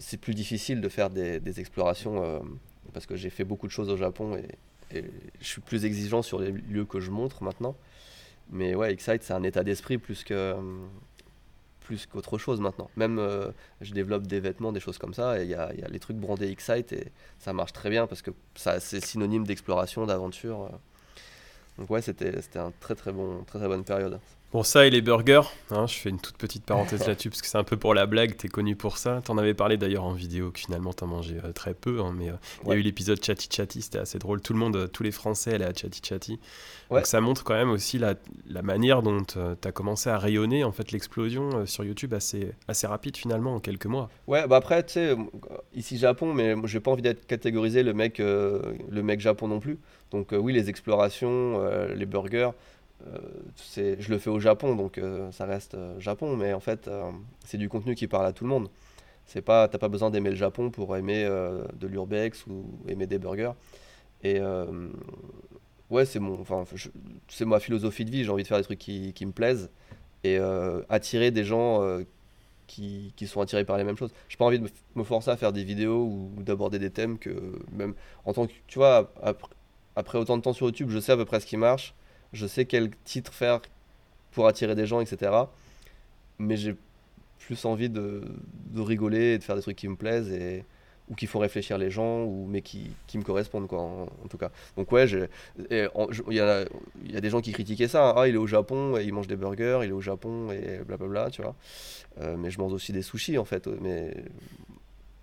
c'est plus difficile de faire des, explorations parce que j'ai fait beaucoup de choses au Japon et je suis plus exigeant sur les lieux que je montre maintenant. Mais ouais, Excite, c'est un état d'esprit plus que plus qu'autre chose maintenant. Même euh, je développe des vêtements, des choses comme ça, et il y a, y a, les trucs brandés Excite, et ça marche très bien parce que ça, c'est synonyme d'exploration, d'aventure. Euh. Donc ouais, c'était, c'était un très très bon, très très bonne période. Bon, ça et les burgers, hein, je fais une toute petite parenthèse là-dessus parce que c'est un peu pour la blague, t'es connu pour ça. T'en avais parlé d'ailleurs en vidéo que finalement t'en mangeais euh, très peu, hein, mais euh, il y a eu l'épisode Chatty Chatty, c'était assez drôle. Tout le monde, euh, tous les Français allaient à Chatty Chatty. Donc ça montre quand même aussi la, la manière dont t'as commencé à rayonner, en fait, l'explosion sur YouTube assez, assez rapide finalement en quelques mois. Ouais, bah après, tu sais, ici Japon, mais j'ai pas envie d'être catégorisé le mec, le mec Japon non plus. Donc oui, les explorations, les burgers. Euh, je le fais au Japon, donc euh, ça reste euh, Japon, mais en fait, c'est du contenu qui parle à tout le monde. C'est pas, t'as pas besoin d'aimer le Japon pour aimer de l'urbex ou aimer des burgers. Et ouais, c'est mon, enfin, c'est ma philosophie de vie. J'ai envie de faire des trucs qui, qui me plaisent et attirer des gens qui, qui, sont attirés par les mêmes choses. J'ai pas envie de me forcer à faire des vidéos ou, d'aborder des thèmes que même en tant que, tu vois, après, après autant de temps sur YouTube, je sais à peu près ce qui marche je sais quel titre faire pour attirer des gens, etc. Mais j'ai plus envie de, rigoler et de faire des trucs qui me plaisent et, ou qui font réfléchir les gens, ou, mais qui, me correspondent, quoi, en, tout cas. Donc, ouais, il y, a, des gens qui critiquaient ça. Hein. Ah, il est au Japon et il mange des burgers, il est au Japon et blablabla, tu vois. Euh, mais je mange aussi des sushis, en fait. Mais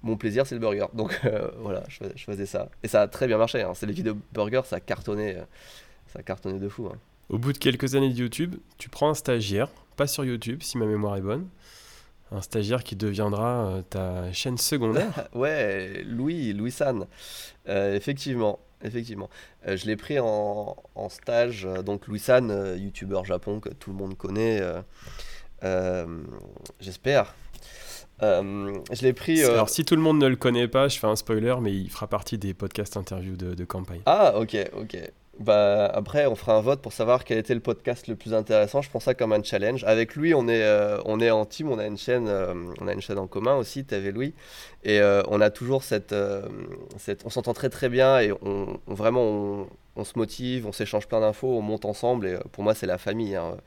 mon plaisir, c'est le burger. Donc, euh, voilà, je, faisais ça. Et ça a très bien marché. Hein. C'est les vidéos burgers, ça a cartonné. Ça a cartonné de fou. Hein. Au bout de quelques années de YouTube, tu prends un stagiaire, pas sur YouTube si ma mémoire est bonne, un stagiaire qui deviendra euh, ta chaîne secondaire. ouais, Louis, Louis San, euh, effectivement. effectivement. Euh, je l'ai pris en, en stage, donc Louis San, youtubeur japon que tout le monde connaît, j'espère. Je l'ai pris. Alors, si tout le monde ne le connaît pas, je fais un spoiler, mais il fera partie des podcasts interviews de, de campagne. Ah, ok, ok. Bah, après, on fera un vote pour savoir quel était le podcast le plus intéressant. Je prends ça comme un challenge. Avec lui, on est, euh, on est en team, on a une chaîne, euh, on a une chaîne en commun aussi, et Louis. Et euh, on a toujours cette, cette on s'entend très très bien et on, vraiment on, on se motive, on s'échange plein d'infos, on monte ensemble. Et pour moi, c'est la famille. hein.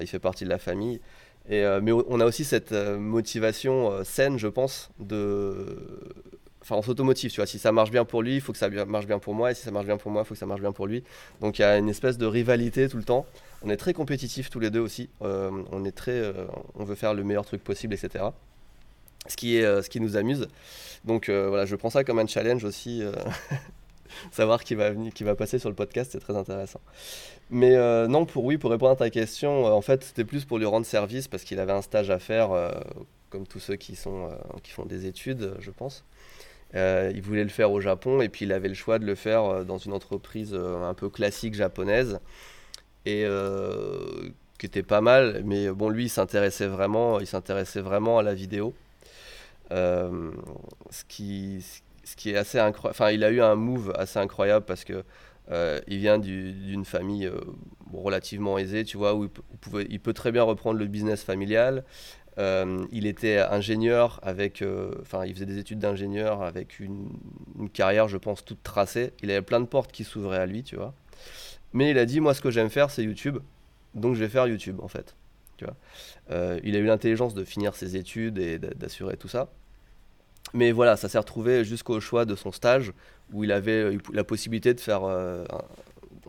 Il fait partie de la famille. Et, mais on a aussi cette motivation saine, je pense, de enfin on s'automotive, tu vois, si ça marche bien pour lui, il faut que ça marche bien pour moi, et si ça marche bien pour moi, il faut que ça marche bien pour lui. Donc il y a une espèce de rivalité tout le temps. On est très compétitifs tous les deux aussi. Euh, on est très, euh, on veut faire le meilleur truc possible, etc. Ce qui est, euh, ce qui nous amuse. Donc voilà, je prends ça comme un challenge aussi. savoir qui va venir, qui va passer sur le podcast, c'est très intéressant. Mais non, pour oui, pour répondre à ta question, en fait, c'était plus pour lui rendre service parce qu'il avait un stage à faire, comme tous ceux qui sont, qui font des études, je pense. Euh, il voulait le faire au Japon et puis il avait le choix de le faire euh, dans une entreprise euh, un peu classique japonaise et qui était pas mal. Mais bon, lui, il s'intéressait vraiment, il s'intéressait vraiment à la vidéo. Ce qui, ce qui est assez incroyable. Enfin, il a eu un move assez incroyable parce que il vient du- d'une famille relativement aisée, tu vois, où il peut très bien reprendre le business familial. Euh, il était ingénieur avec, euh, enfin, il faisait des études d'ingénieur avec une, carrière, je pense, toute tracée. Il avait plein de portes qui s'ouvraient à lui, tu vois. Mais il a dit, moi, ce que j'aime faire, c'est YouTube, donc je vais faire YouTube, en fait. Tu vois. Euh, il a eu l'intelligence de finir ses études et d'a- d'assurer tout ça. Mais voilà, ça s'est retrouvé jusqu'au choix de son stage où il avait la possibilité de faire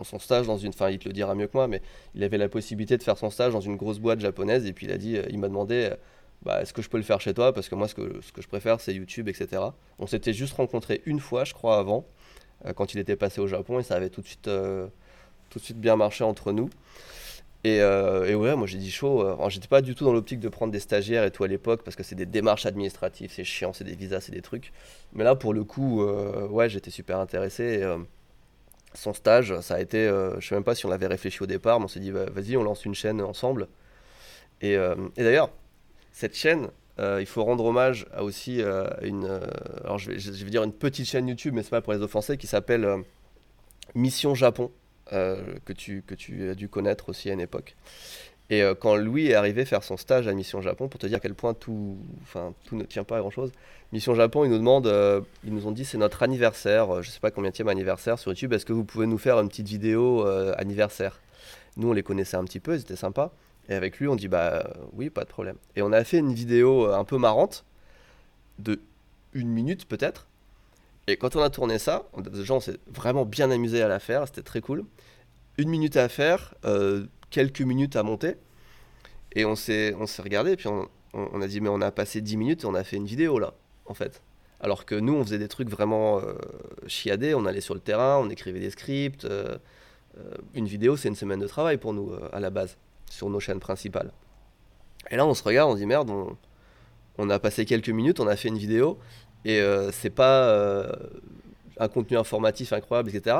son stage dans une, enfin, il te le dira mieux que moi, mais il avait la possibilité de faire son stage dans une grosse boîte japonaise et puis il a dit, euh, il m'a demandé, euh, bah, est-ce que je peux le faire chez toi? Parce que moi ce que, ce que je préfère c'est YouTube, etc. On s'était juste rencontrés une fois, je crois, avant, euh, quand il était passé au Japon et ça avait tout de suite, tout de suite bien marché entre nous. Et, euh, et ouais, moi j'ai dit chaud. j'étais pas du tout dans l'optique de prendre des stagiaires et tout à l'époque parce que c'est des démarches administratives, c'est chiant, c'est des visas, c'est des trucs. Mais là, pour le coup, ouais, j'étais super intéressé. Son stage, ça a été, euh, je sais même pas si on l'avait réfléchi au départ, mais on s'est dit, bah, vas-y, on lance une chaîne ensemble. Et, euh, d'ailleurs, cette chaîne, euh, il faut rendre hommage à aussi euh, une, alors je vais, dire une petite chaîne YouTube, mais c'est pas pour les offenser, qui s'appelle Mission Japon, que, tu, que tu as dû connaître aussi à une époque. Et euh, quand Louis est arrivé faire son stage à Mission Japon, pour te dire à quel point tout, enfin, tout ne tient pas à grand chose, Mission Japon, ils nous demandent, euh, ils nous ont dit c'est notre anniversaire, euh, je sais pas combien de anniversaire sur YouTube, est-ce que vous pouvez nous faire une petite vidéo euh, anniversaire? Nous on les connaissait un petit peu, ils étaient sympas. Et avec lui on dit bah oui, pas de problème. Et on a fait une vidéo un peu marrante, de une minute peut-être. Et quand on a tourné ça, on- déjà on s'est vraiment bien amusé à la faire, c'était très cool. Une minute à faire, quelques minutes à monter. Et on s'est, on s'est regardé, puis on, on- a dit, mais on a passé 10 minutes et on a fait une vidéo là, en fait. Alors que nous, on faisait des trucs vraiment euh, chiadés, on allait sur le terrain, on écrivait des scripts. euh, euh, une vidéo, c'est une semaine de travail pour nous, euh, à la base, sur nos chaînes principales. Et là, on se regarde, on dit, merde, on, on a passé quelques minutes, on a fait une vidéo, et c'est pas un contenu informatif incroyable, etc.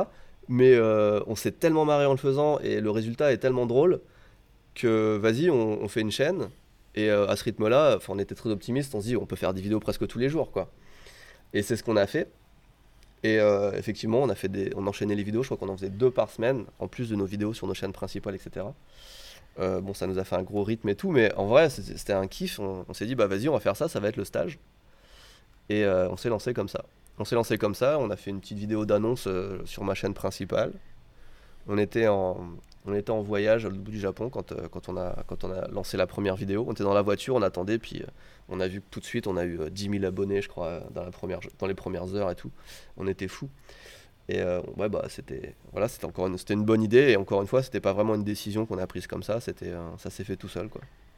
Mais euh, on s'est tellement marré en le faisant, et le résultat est tellement drôle que vas-y, on, fait une chaîne. Et euh, à ce rythme-là, on était très optimistes, on se dit on peut faire des vidéos presque tous les jours, quoi. Et c'est ce qu'on a fait. Et euh, effectivement, on a fait on enchaînait les vidéos. Je crois qu'on en faisait deux par semaine, en plus de nos vidéos sur nos chaînes principales, etc. Bon, ça nous a fait un gros rythme et tout, mais en vrai, c'était un kiff. On, s'est dit bah vas-y, on va faire ça, ça va être le stage. Et on s'est lancé comme ça. On s'est lancé comme ça. On a fait une petite vidéo d'annonce euh, sur ma chaîne principale. On était en, voyage au bout du Japon quand, euh, quand, on a, lancé la première vidéo. On était dans la voiture, on attendait, puis euh, on a vu tout de suite, on a eu euh, 10 000 abonnés, je crois, dans, les premières heures et tout. On était fous. Et ouais, bah, c'était voilà, encore une, bonne idée. Et encore une fois, c'était pas vraiment une décision qu'on a prise comme ça. C'était, ça s'est fait tout seul.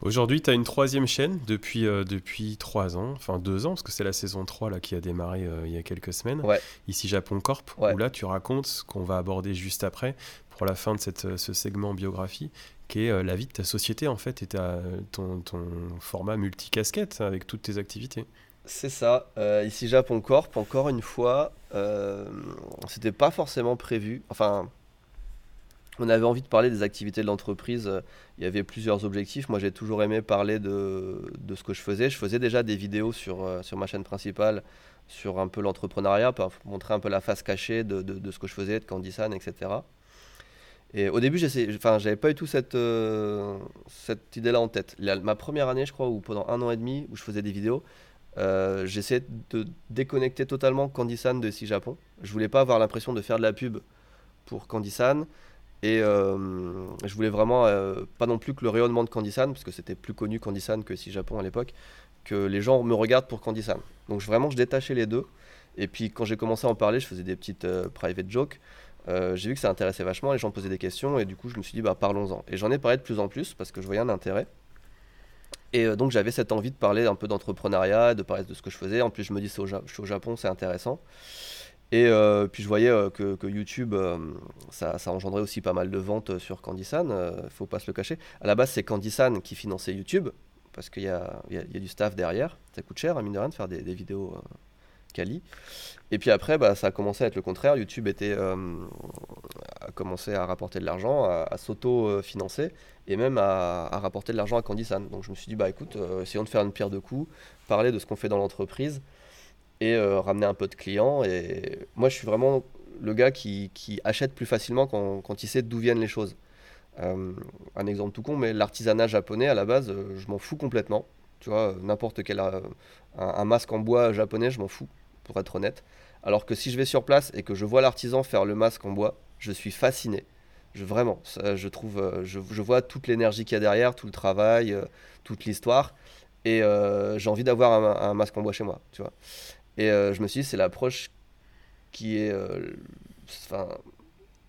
Aujourd'hui, tu as une troisième chaîne depuis, euh, depuis trois ans, enfin deux ans, parce que c'est la saison 3 là, qui a démarré euh, il y a quelques semaines. Ouais. Ici Japon Corp, Ouais. où là tu racontes ce qu'on va aborder juste après, pour la fin de cette, euh, ce segment biographie, qui est euh, la vie de ta société en fait, et ta- ton, ton format multicasquette avec toutes tes activités. C'est ça. Ici Japon Corp, encore une fois, c'était pas forcément prévu. Enfin, on avait envie de parler des activités de l'entreprise. Il y avait plusieurs objectifs. Moi, j'ai toujours aimé parler de, de, ce que je faisais. Je faisais déjà des vidéos sur, euh, sur ma chaîne principale sur un peu l'entrepreneuriat, pour montrer un peu la face cachée de, de, ce que je faisais, de Candysan, etc. Et au début, enfin, j'avais pas eu tout cette, euh, cette idée-là en tête. ma première année, je crois, ou pendant un an et demi, où je faisais des vidéos, euh, j'essayais de déconnecter totalement Candysan de Si Japon. Je voulais pas avoir l'impression de faire de la pub pour Candysan. Et euh, je voulais vraiment euh, pas non plus que le rayonnement de Candysan, parce que c'était plus connu Candysan que Si Japon à l'époque, que les gens me regardent pour Candysan. Donc vraiment, je détachais les deux. Et puis quand j'ai commencé à en parler, je faisais des petites private jokes. j'ai vu que ça intéressait vachement, les gens posaient des questions, et du coup, je me suis dit, bah parlons-en. Et j'en ai parlé de plus en plus, parce que je voyais un intérêt. Et euh, donc j'avais cette envie de parler un peu d'entrepreneuriat, de parler de ce que je faisais. En plus, je me dis, je suis au Japon, c'est intéressant. Et euh, puis je voyais euh, que, YouTube, ça, ça, engendrait aussi pas mal de ventes sur Candysan, faut pas se le cacher. À la base, c'est Candysan qui finançait YouTube, parce qu'il y, a du staff derrière. Ça coûte cher, à mine de rien, de faire des, vidéos quali. Et puis après, bah, ça a commencé à être le contraire. YouTube était, euh, a commencé à rapporter de l'argent, à, s'auto-financer et même à, rapporter de l'argent à Candysan. Donc je me suis dit, bah écoute, euh, essayons de faire une pierre de coups, parler de ce qu'on fait dans l'entreprise et euh, ramener un peu de clients. Et moi, je suis vraiment le gars qui, qui achète plus facilement quand, quand il sait d'où viennent les choses. un exemple tout con, mais l'artisanat japonais, à la base, je m'en fous complètement. Tu vois, n'importe quel un, masque en bois japonais, je m'en fous pour être honnête. Alors que si je vais sur place et que je vois l'artisan faire le masque en bois, je suis fasciné. Je, vraiment, je trouve, euh, je, vois toute l'énergie qu'il y a derrière, tout le travail, euh, toute l'histoire, et euh, j'ai envie d'avoir un, masque en bois chez moi, tu vois. Et je me suis dit, c'est l'approche qui est, enfin,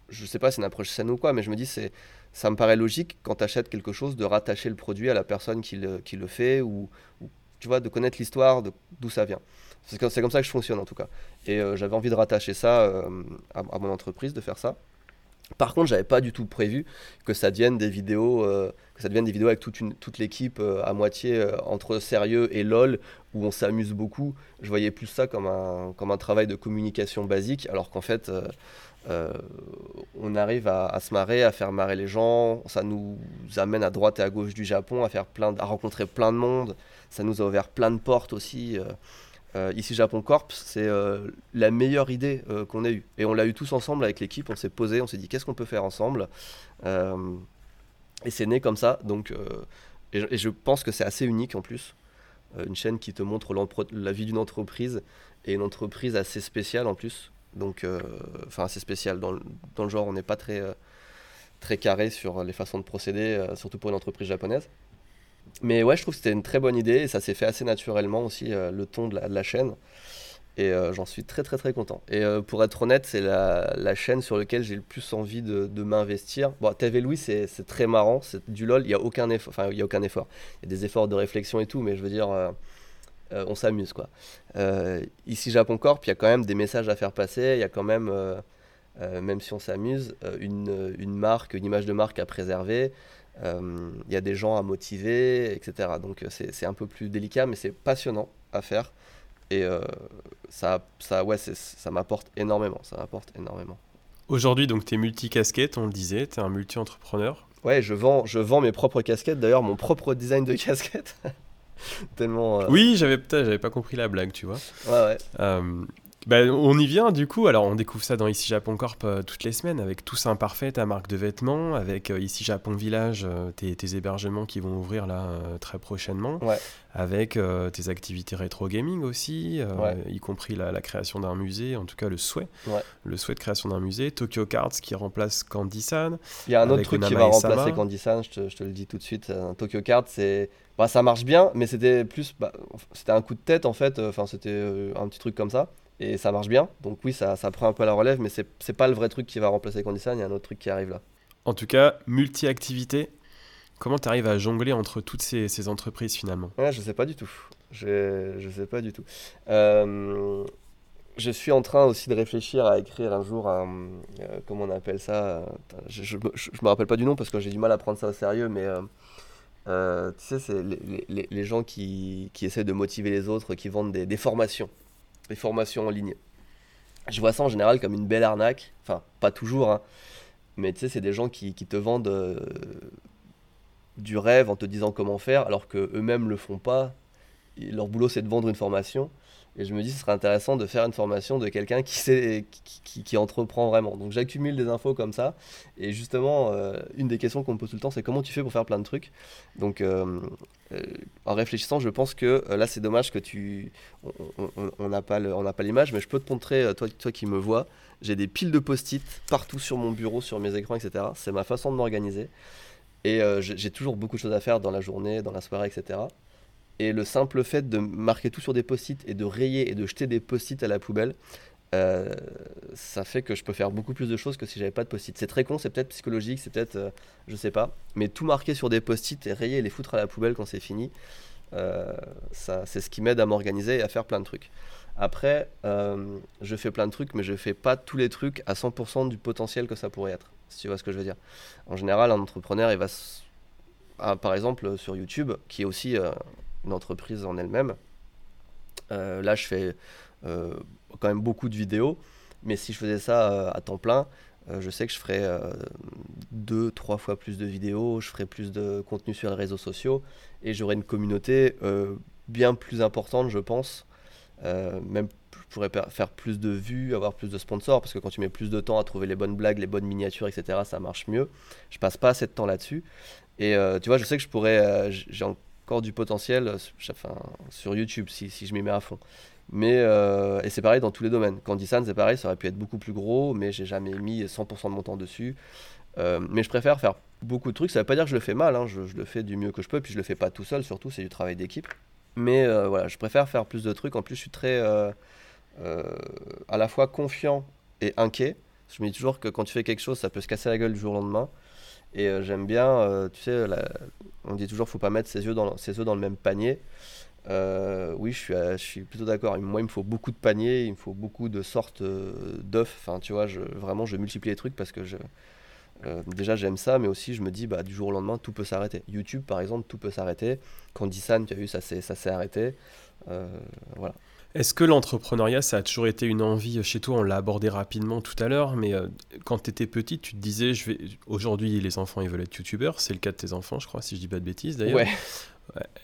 je sais pas, c'est une approche saine ou quoi, mais je me dis, c'est, ça me paraît logique quand tu achètes quelque chose de rattacher le produit à la personne qui le, qui le fait ou, tu vois, de connaître l'histoire, d'où ça vient. C'est comme, ça que je fonctionne en tout cas. Et euh, j'avais envie de rattacher ça euh, à, mon entreprise, de faire ça. Par contre, j'avais pas du tout prévu que ça devienne des vidéos, euh, avec toute, l'équipe à moitié entre sérieux et lol, où on s'amuse beaucoup. Je voyais plus ça comme un, travail de communication basique, alors qu'en fait, on arrive à, à, se marrer, à faire marrer les gens. Ça nous amène à droite et à gauche du Japon, à faire plein, à rencontrer plein de monde. Ça nous a ouvert plein de portes aussi. Euh, ici Japon Corp, c'est euh, la meilleure idée euh, qu'on ait eue. Et on l'a eu tous ensemble avec l'équipe, on s'est posé, on s'est dit qu'est-ce qu'on peut faire ensemble? et c'est né comme ça. Donc, et, je pense que c'est assez unique en plus. une chaîne qui te montre la vie d'une entreprise et une entreprise assez spéciale en plus. Donc, enfin assez spéciale. Dans, dans, le genre, on n'est pas très, très carré sur les façons de procéder, surtout pour une entreprise japonaise. Mais ouais, je trouve que c'était une très bonne idée et ça s'est fait assez naturellement aussi, euh, le ton de la, chaîne. Et euh, j'en suis très très très content. Et euh, pour être honnête, c'est la, chaîne sur laquelle j'ai le plus envie de, m'investir. Bon, TV Louis, c'est très marrant, c'est du LOL, il n'y a aucun effort. Enfin, il y a aucun effort. Il y a des efforts de réflexion et tout, mais je veux dire, on s'amuse quoi. ici, Japon Corp, il y a quand même des messages à faire passer, il y a quand même, même si on s'amuse, une marque, une image de marque à préserver. Euh, il y a des gens à motiver, etc. Donc euh, c'est un peu plus délicat, mais c'est passionnant à faire. Et euh, ça, ça, ouais, ça m'apporte énormément. Ça m'apporte énormément. Aujourd'hui, donc, tu es multi-casquette, on le disait, tu es un multi-entrepreneur. Ouais, je vends, je vends mes propres casquettes, d'ailleurs, mon propre design de casquette. Tellement. Oui, j'avais j'avais pas compris la blague, tu vois. Ouais, ouais. Bah, on y vient du coup. Alors on découvre ça dans Ici Japon Corp euh, toutes les semaines avec Tous Imparfait, ta marque de vêtements, avec euh, Ici Japon Village, euh, tes, hébergements qui vont ouvrir là très prochainement, avec tes activités rétro gaming aussi, y compris la, création d'un musée, en tout cas le souhait, le souhait de création d'un musée, Tokyo Cards qui remplace Candy-san. Il y a un autre truc qui va remplacer Candy-san, je te, je te, le dis tout de suite. Tokyo Cards, c'est bah, ça marche bien, mais c'était plus, bah, c'était un coup de tête en fait. Enfin, c'était un petit truc comme ça et ça marche bien. Donc oui, ça, ça prend un peu la relève, mais c'est pas le vrai truc qui va remplacer Candysan, il y a un autre truc qui arrive là. En tout cas, multi-activité, comment tu arrives à jongler entre toutes ces, ces entreprises finalement? Ouais, Je sais pas du tout. Je, je sais pas du tout. Euh, je suis en train aussi de réfléchir à écrire un jour un, euh, comment on appelle ça? Je, je, me rappelle pas du nom parce que j'ai du mal à prendre ça au sérieux, mais Euh, tu sais, c'est les, les, les, gens qui, qui, essaient de motiver les autres, qui vendent des, des, formations, des formations en ligne. Je vois ça en général comme une belle arnaque. Enfin, pas toujours, hein. mais tu sais, c'est des gens qui, qui te vendent euh, du rêve en te disant comment faire, alors qu'eux-mêmes le font pas. leur boulot, c'est de vendre une formation. Et je me dis, ce serait intéressant de faire une formation de quelqu'un qui, sait, qui, qui, entreprend vraiment. Donc j'accumule des infos comme ça. Et justement, euh, une des questions qu'on me pose tout le temps, c'est comment tu fais pour faire plein de trucs? Donc euh, euh, en réfléchissant, je pense que là, c'est dommage que tu. On n'a pas l'image, mais je peux te montrer, toi, toi qui me vois, j'ai des piles de post-it partout sur mon bureau, sur mes écrans, etc. C'est ma façon de m'organiser. Et j'ai toujours beaucoup de choses à faire dans la journée, dans la soirée, etc. Et le simple fait de marquer tout sur des post-it et de rayer et de jeter des post-it à la poubelle, euh, ça fait que je peux faire beaucoup plus de choses que si j'avais pas de post-it. C'est très con, c'est peut-être psychologique, c'est peut-être, euh, je sais pas, mais tout marquer sur des post-it et rayer et les foutre à la poubelle quand c'est fini, euh, ça, c'est ce qui m'aide à m'organiser et à faire plein de trucs. Après, je fais plein de trucs, mais je fais pas tous les trucs à 100% du potentiel que ça pourrait être, si tu vois ce que je veux dire. En général, un entrepreneur, il va, ah, par exemple, sur YouTube, qui est aussi une entreprise en elle-même. Euh, là, je fais euh, quand même beaucoup de vidéos, mais si je faisais ça euh, à temps plein, je sais que je ferais deux, trois fois plus de vidéos, je ferais plus de contenu sur les réseaux sociaux et j'aurais une communauté bien plus importante, je pense. même je pourrais faire plus de vues, avoir plus de sponsors, parce que quand tu mets plus de temps à trouver les bonnes blagues, les bonnes miniatures, etc., ça marche mieux. Je passe pas assez de temps là-dessus. Et tu vois, je sais que je pourrais, du potentiel euh, sur YouTube si, je m'y mets à fond. Mais, euh, et c'est pareil dans tous les domaines. Candysan, c'est pareil, ça aurait pu être beaucoup plus gros, mais j'ai jamais mis 100% de mon temps dessus. Euh, mais je préfère faire beaucoup de trucs. Ça veut pas dire que je le fais mal, hein. je, le fais du mieux que je peux, puis je le fais pas tout seul, surtout, c'est du travail d'équipe. Mais voilà, je préfère faire plus de trucs. En plus, je suis très à la fois confiant et inquiet. Je me dis toujours que quand tu fais quelque chose, ça peut se casser la gueule du jour au lendemain. Et euh, j'aime bien, euh, tu sais, on dit toujours faut pas mettre ses œufs dans, ses œufs dans le même panier. Euh, oui, je suis, je suis plutôt d'accord. Moi, il me faut beaucoup de paniers, il me faut beaucoup de sortes d'œufs. Enfin, tu vois, vraiment, je multiplie les trucs parce que déjà, j'aime ça, mais aussi, je me dis, bah, du jour au lendemain, tout peut s'arrêter. YouTube, par exemple, tout peut s'arrêter. Candysan, tu as vu, ça s'est arrêté. voilà. Est-ce que l'entrepreneuriat, ça a toujours été une envie chez toi? On l'a abordé rapidement tout à l'heure, mais euh, quand tu étais petit, tu te disais, je vais... aujourd'hui, les enfants, ils veulent être youtubeurs. C'est le cas de tes enfants, je crois, si je dis pas de bêtises d'ailleurs. Ouais.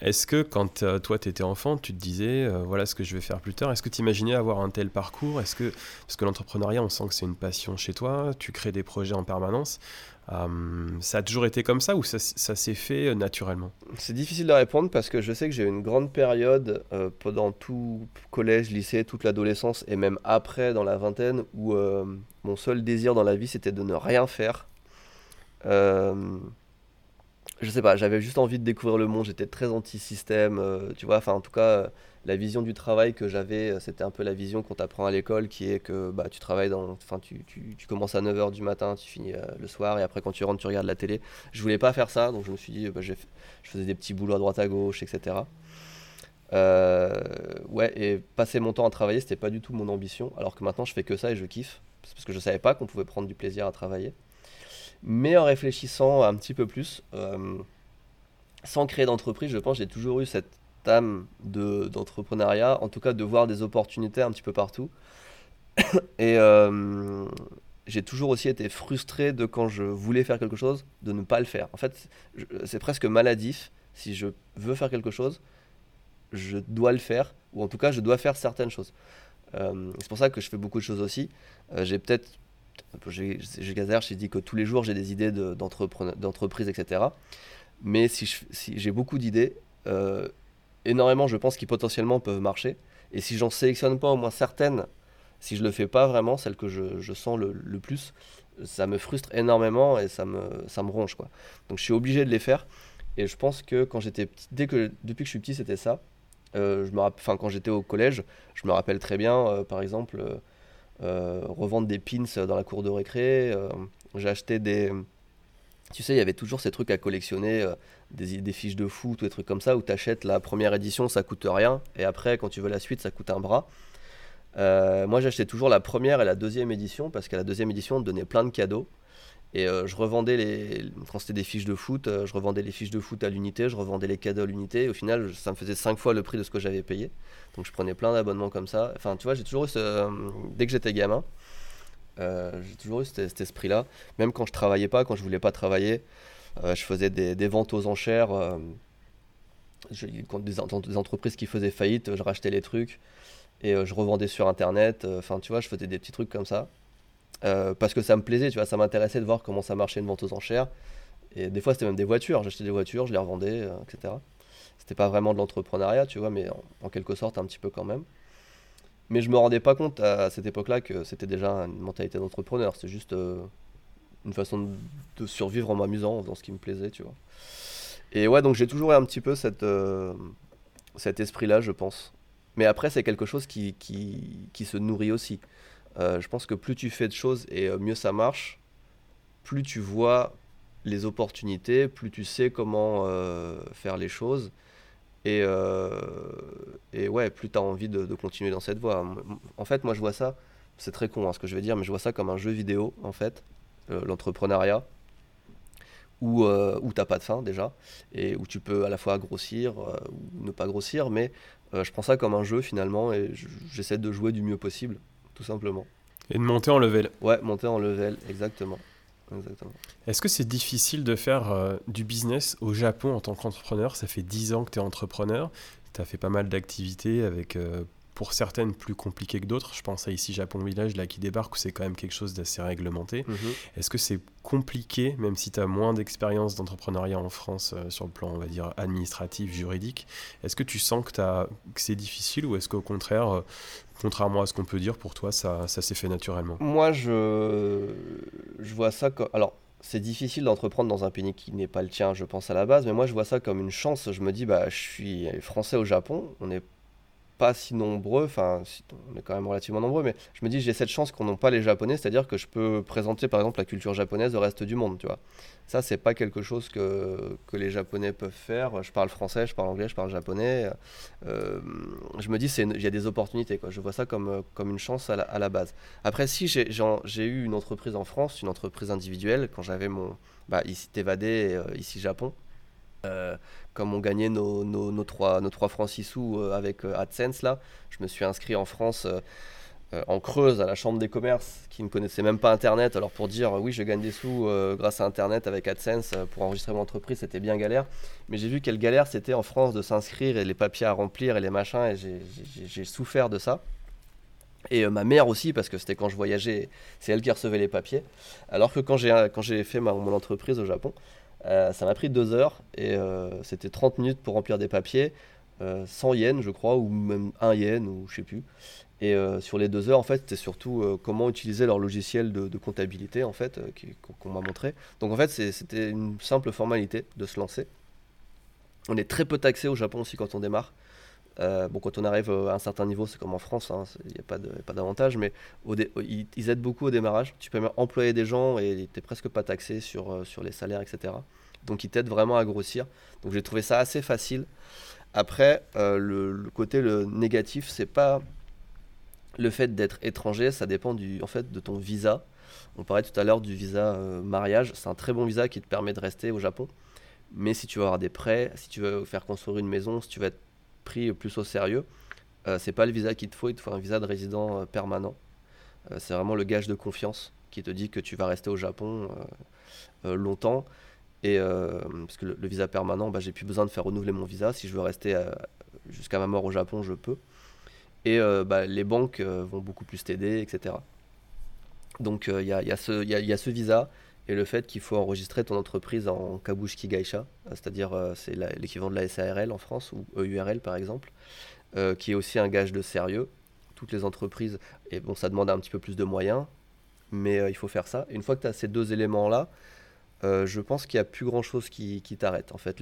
Est-ce que quand euh, toi, tu étais enfant, tu te disais, euh, voilà ce que je vais faire plus tard? Est-ce que tu imaginais avoir un tel parcours? Est-ce que, Parce que l'entrepreneuriat, on sent que c'est une passion chez toi, tu crées des projets en permanence. Hum, ça a toujours été comme ça ou ça, s'est fait euh, naturellement? C'est difficile de répondre parce que je sais que j'ai eu une grande période euh, pendant tout collège, lycée, toute l'adolescence et même après dans la vingtaine où euh, mon seul désir dans la vie c'était de ne rien faire. je sais pas, j'avais juste envie de découvrir le monde, j'étais très anti-système, tu vois, enfin en tout cas la vision du travail que j'avais, euh, c'était un peu la vision qu'on t'apprend à l'école, qui est que bah, tu travailles dans. Enfin, tu, tu, tu, commences à 9h du matin, tu finis euh, le soir, et après, quand tu rentres, tu regardes la télé. Je voulais pas faire ça, donc je me suis dit, bah, je faisais des petits boulots à droite à gauche, etc. Euh, ouais, et passer mon temps à travailler, c'était pas du tout mon ambition, alors que maintenant, je fais que ça et je kiffe, parce que je savais pas qu'on pouvait prendre du plaisir à travailler. Mais en réfléchissant un petit peu plus, sans créer d'entreprise, je pense j'ai toujours eu cette âme d'entrepreneuriat, en tout cas de voir des opportunités un petit peu partout. Et euh, j'ai toujours aussi été frustré de quand je voulais faire quelque chose, de ne pas le faire. En fait, c'est presque maladif. Si je veux faire quelque chose, je dois le faire, ou en tout cas, je dois faire certaines choses. Euh, c'est pour ça que je fais beaucoup de choses aussi. Euh, j'ai peut-être, j'ai j'ai dit que tous les jours j'ai des idées d'entreprise, etc. Mais si j'ai beaucoup d'idées, énormément, je pense, qui potentiellement peuvent marcher. Et si j'en sélectionne pas au moins certaines, si je le fais pas vraiment, celles que je, sens le, plus, ça me frustre énormément et ça me, ça me ronge. Quoi. Donc je suis obligé de les faire. Et je pense que quand j'étais petit, dès que, depuis que je suis petit, c'était ça. Euh, je me enfin, quand j'étais au collège, je me rappelle très bien, euh, par exemple, euh, revendre des pins dans la cour de récré. j'ai acheté des, tu sais, il y avait toujours ces trucs à collectionner, des, fiches de foot ou des trucs comme ça, où tu achètes la première édition, ça coûte rien, et après, quand tu veux la suite, ça coûte un bras. Euh, moi, j'achetais toujours la première et la deuxième édition, parce qu'à la deuxième édition, on te donnait plein de cadeaux. Et euh, je revendais les. Quand c'était des fiches de foot, euh, je revendais les fiches de foot à l'unité, je revendais les cadeaux à l'unité. Au final, ça me faisait 5 fois le prix de ce que j'avais payé. Donc je prenais plein d'abonnements comme ça. Enfin, tu vois, j'ai toujours eu ce. Dès que j'étais gamin, j'ai toujours eu cet, cet esprit-là. Même quand je travaillais pas, quand je voulais pas travailler, je faisais des, ventes aux enchères. Je, quand des, entreprises qui faisaient faillite, je rachetais les trucs et je revendais sur internet. Enfin, tu vois, je faisais des petits trucs comme ça. Euh, parce que ça me plaisait, tu vois, ça m'intéressait de voir comment ça marchait une vente aux enchères. Et des fois, c'était même des voitures. J'achetais des voitures, je les revendais, euh, etc. C'était pas vraiment de l'entrepreneuriat, tu vois, mais en, quelque sorte, un petit peu quand même. Mais je me rendais pas compte à, cette époque-là que c'était déjà une mentalité d'entrepreneur. C'est juste euh, une façon de, survivre en m'amusant, dans ce qui me plaisait, tu vois. Et ouais, donc j'ai toujours eu un petit peu cette, cet esprit-là, je pense. Mais après, c'est quelque chose qui, qui, qui se nourrit aussi. Euh, je pense que plus tu fais de choses et euh, mieux ça marche, plus tu vois les opportunités, plus tu sais comment euh, faire les choses. Et, et ouais, plus tu as envie de, continuer dans cette voie. En fait, moi je vois ça, c'est très con hein, ce que je vais dire, mais je vois ça comme un jeu vidéo, en fait, l'entrepreneuriat, où, où tu n'as pas de fin déjà, et où tu peux à la fois grossir ou ne pas grossir, mais je prends ça comme un jeu finalement, et j'essaie de jouer du mieux possible tout simplement. Et de monter en level. Ouais, monter en level, exactement. exactement. Est-ce que c'est difficile de faire euh, du business au Japon en tant qu'entrepreneur? Ça fait 10 ans que tu es entrepreneur. Tu as fait pas mal d'activités avec euh, pour certaines plus compliquées que d'autres. Je pense à ici Japon Village, là qui débarque, où c'est quand même quelque chose d'assez réglementé. Mhm. Est-ce que c'est compliqué, même si tu as moins d'expérience d'entrepreneuriat en France euh, sur le plan, on va dire, administratif, juridique Est-ce que tu sens que, que c'est difficile ou est-ce qu'au contraire, euh, contrairement à ce qu'on peut dire, pour toi, ça, ça s'est fait naturellement? Moi, je, je vois ça comme... Alors, c'est difficile d'entreprendre dans un pays qui n'est pas le tien, je pense à la base, mais moi je vois ça comme une chance. Je me dis, bah, je suis français au Japon, on est pas si nombreux, enfin on est quand même relativement nombreux, mais je me dis j'ai cette chance qu'on n'ont pas les japonais, c'est-à-dire que je peux présenter par exemple la culture japonaise au reste du monde, tu vois. Ça c'est pas quelque chose que, que les japonais peuvent faire. Je parle français, je parle anglais, je parle japonais. Euh, je me dis il y a des opportunités, quoi. Je vois ça comme, comme une chance à la, à la base. Après si j'ai eu une entreprise en France, une entreprise individuelle, quand j'avais mon bah, ici Tévadé, euh, ici Japon. Euh, comme on gagnait nos, nos, nos, 3, nos 3 francs 6 sous euh, avec euh, AdSense, là, je me suis inscrit en France en Creuse à la Chambre des commerces qui ne connaissait même pas Internet. Alors pour dire oui, je gagne des sous grâce à Internet avec AdSense pour enregistrer mon entreprise, c'était bien galère. Mais j'ai vu quelle galère c'était en France de s'inscrire et les papiers à remplir et les machins, et j'ai souffert de ça. Et ma mère aussi, parce que c'était quand je voyageais, c'est elle qui recevait les papiers. Alors que quand j'ai fait mon entreprise au Japon, euh, ça m'a pris deux heures et euh, c'était 30 minutes pour remplir des papiers, 100 euh, yens je crois, ou même 1 yen, ou je sais plus. Et sur les deux heures, en fait, c'était surtout comment utiliser leur logiciel de, comptabilité, en fait, qu'on m'a montré. Donc, en fait, c'était une simple formalité de se lancer. On est très peu taxé au Japon aussi quand on démarre. Bon, quand on arrive à un certain niveau, c'est comme en France, il hein, n'y a pas d'avantage, mais ils, ils, aident beaucoup au démarrage. Tu peux même employer des gens et tu n'es presque pas taxé sur, sur les salaires, etc. Donc il t'aide vraiment à grossir. Donc j'ai trouvé ça assez facile. Après, euh, le, côté le négatif, c'est pas le fait d'être étranger, ça dépend du, en fait, de ton visa. On parlait tout à l'heure du visa euh, mariage. C'est un très bon visa qui te permet de rester au Japon. Mais si tu veux avoir des prêts, si tu veux faire construire une maison, si tu veux être pris plus au sérieux, euh, c'est pas le visa qu'il te faut. Il te faut un visa de résident permanent. c'est vraiment le gage de confiance qui te dit que tu vas rester au Japon longtemps. Et euh, parce que le, visa permanent, bah, j'ai plus besoin de faire renouveler mon visa. Si je veux rester euh, jusqu'à ma mort au Japon, je peux. Et euh, bah, les banques vont beaucoup plus t'aider, etc. Donc il y, a, ce visa et le fait qu'il faut enregistrer ton entreprise en Kabushiki Gaisha, c'est-à-dire c'est l'équivalent de la SARL en France ou EURL par exemple, qui est aussi un gage de sérieux. Toutes les entreprises, et bon, ça demande un petit peu plus de moyens, mais il faut faire ça. Une fois que tu as ces deux éléments-là, euh, je pense qu'il n'y a plus grand chose qui, t'arrête. En fait,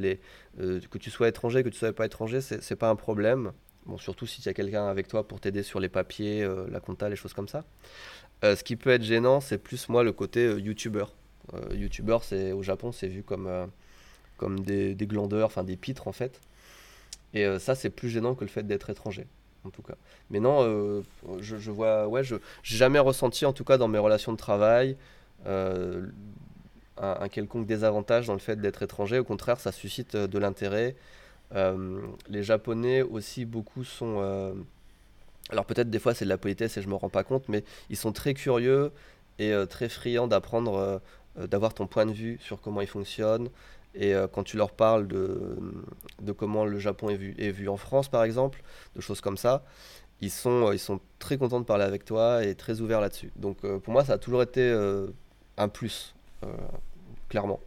euh, que tu sois étranger, que tu ne sois pas étranger, c'est pas un problème. Bon, surtout si tu as quelqu'un avec toi pour t'aider sur les papiers, euh, la compta, les choses comme ça. ce qui peut être gênant, c'est plus moi le côté youtubeur. Youtubeur, c'est au Japon, c'est vu comme, comme des, glandeurs, enfin des pitres en fait. Et ça, c'est plus gênant que le fait d'être étranger, en tout cas. Mais non, je, vois, ouais, je jamais ressenti, en tout cas dans mes relations de travail, un, quelconque désavantage dans le fait d'être étranger. Au contraire, ça suscite de l'intérêt. les Japonais aussi, beaucoup sont... alors peut-être des fois c'est de la politesse et je me rends pas compte, mais ils sont très curieux et très friands d'apprendre, d'avoir ton point de vue sur comment ils fonctionnent. Et quand tu leur parles de, de comment le Japon est vu, est vu en France, par exemple, de choses comme ça, ils sont, ils sont très contents de parler avec toi et très ouverts là-dessus. Donc euh, pour moi, ça a toujours été euh, un plus, euh, clairement.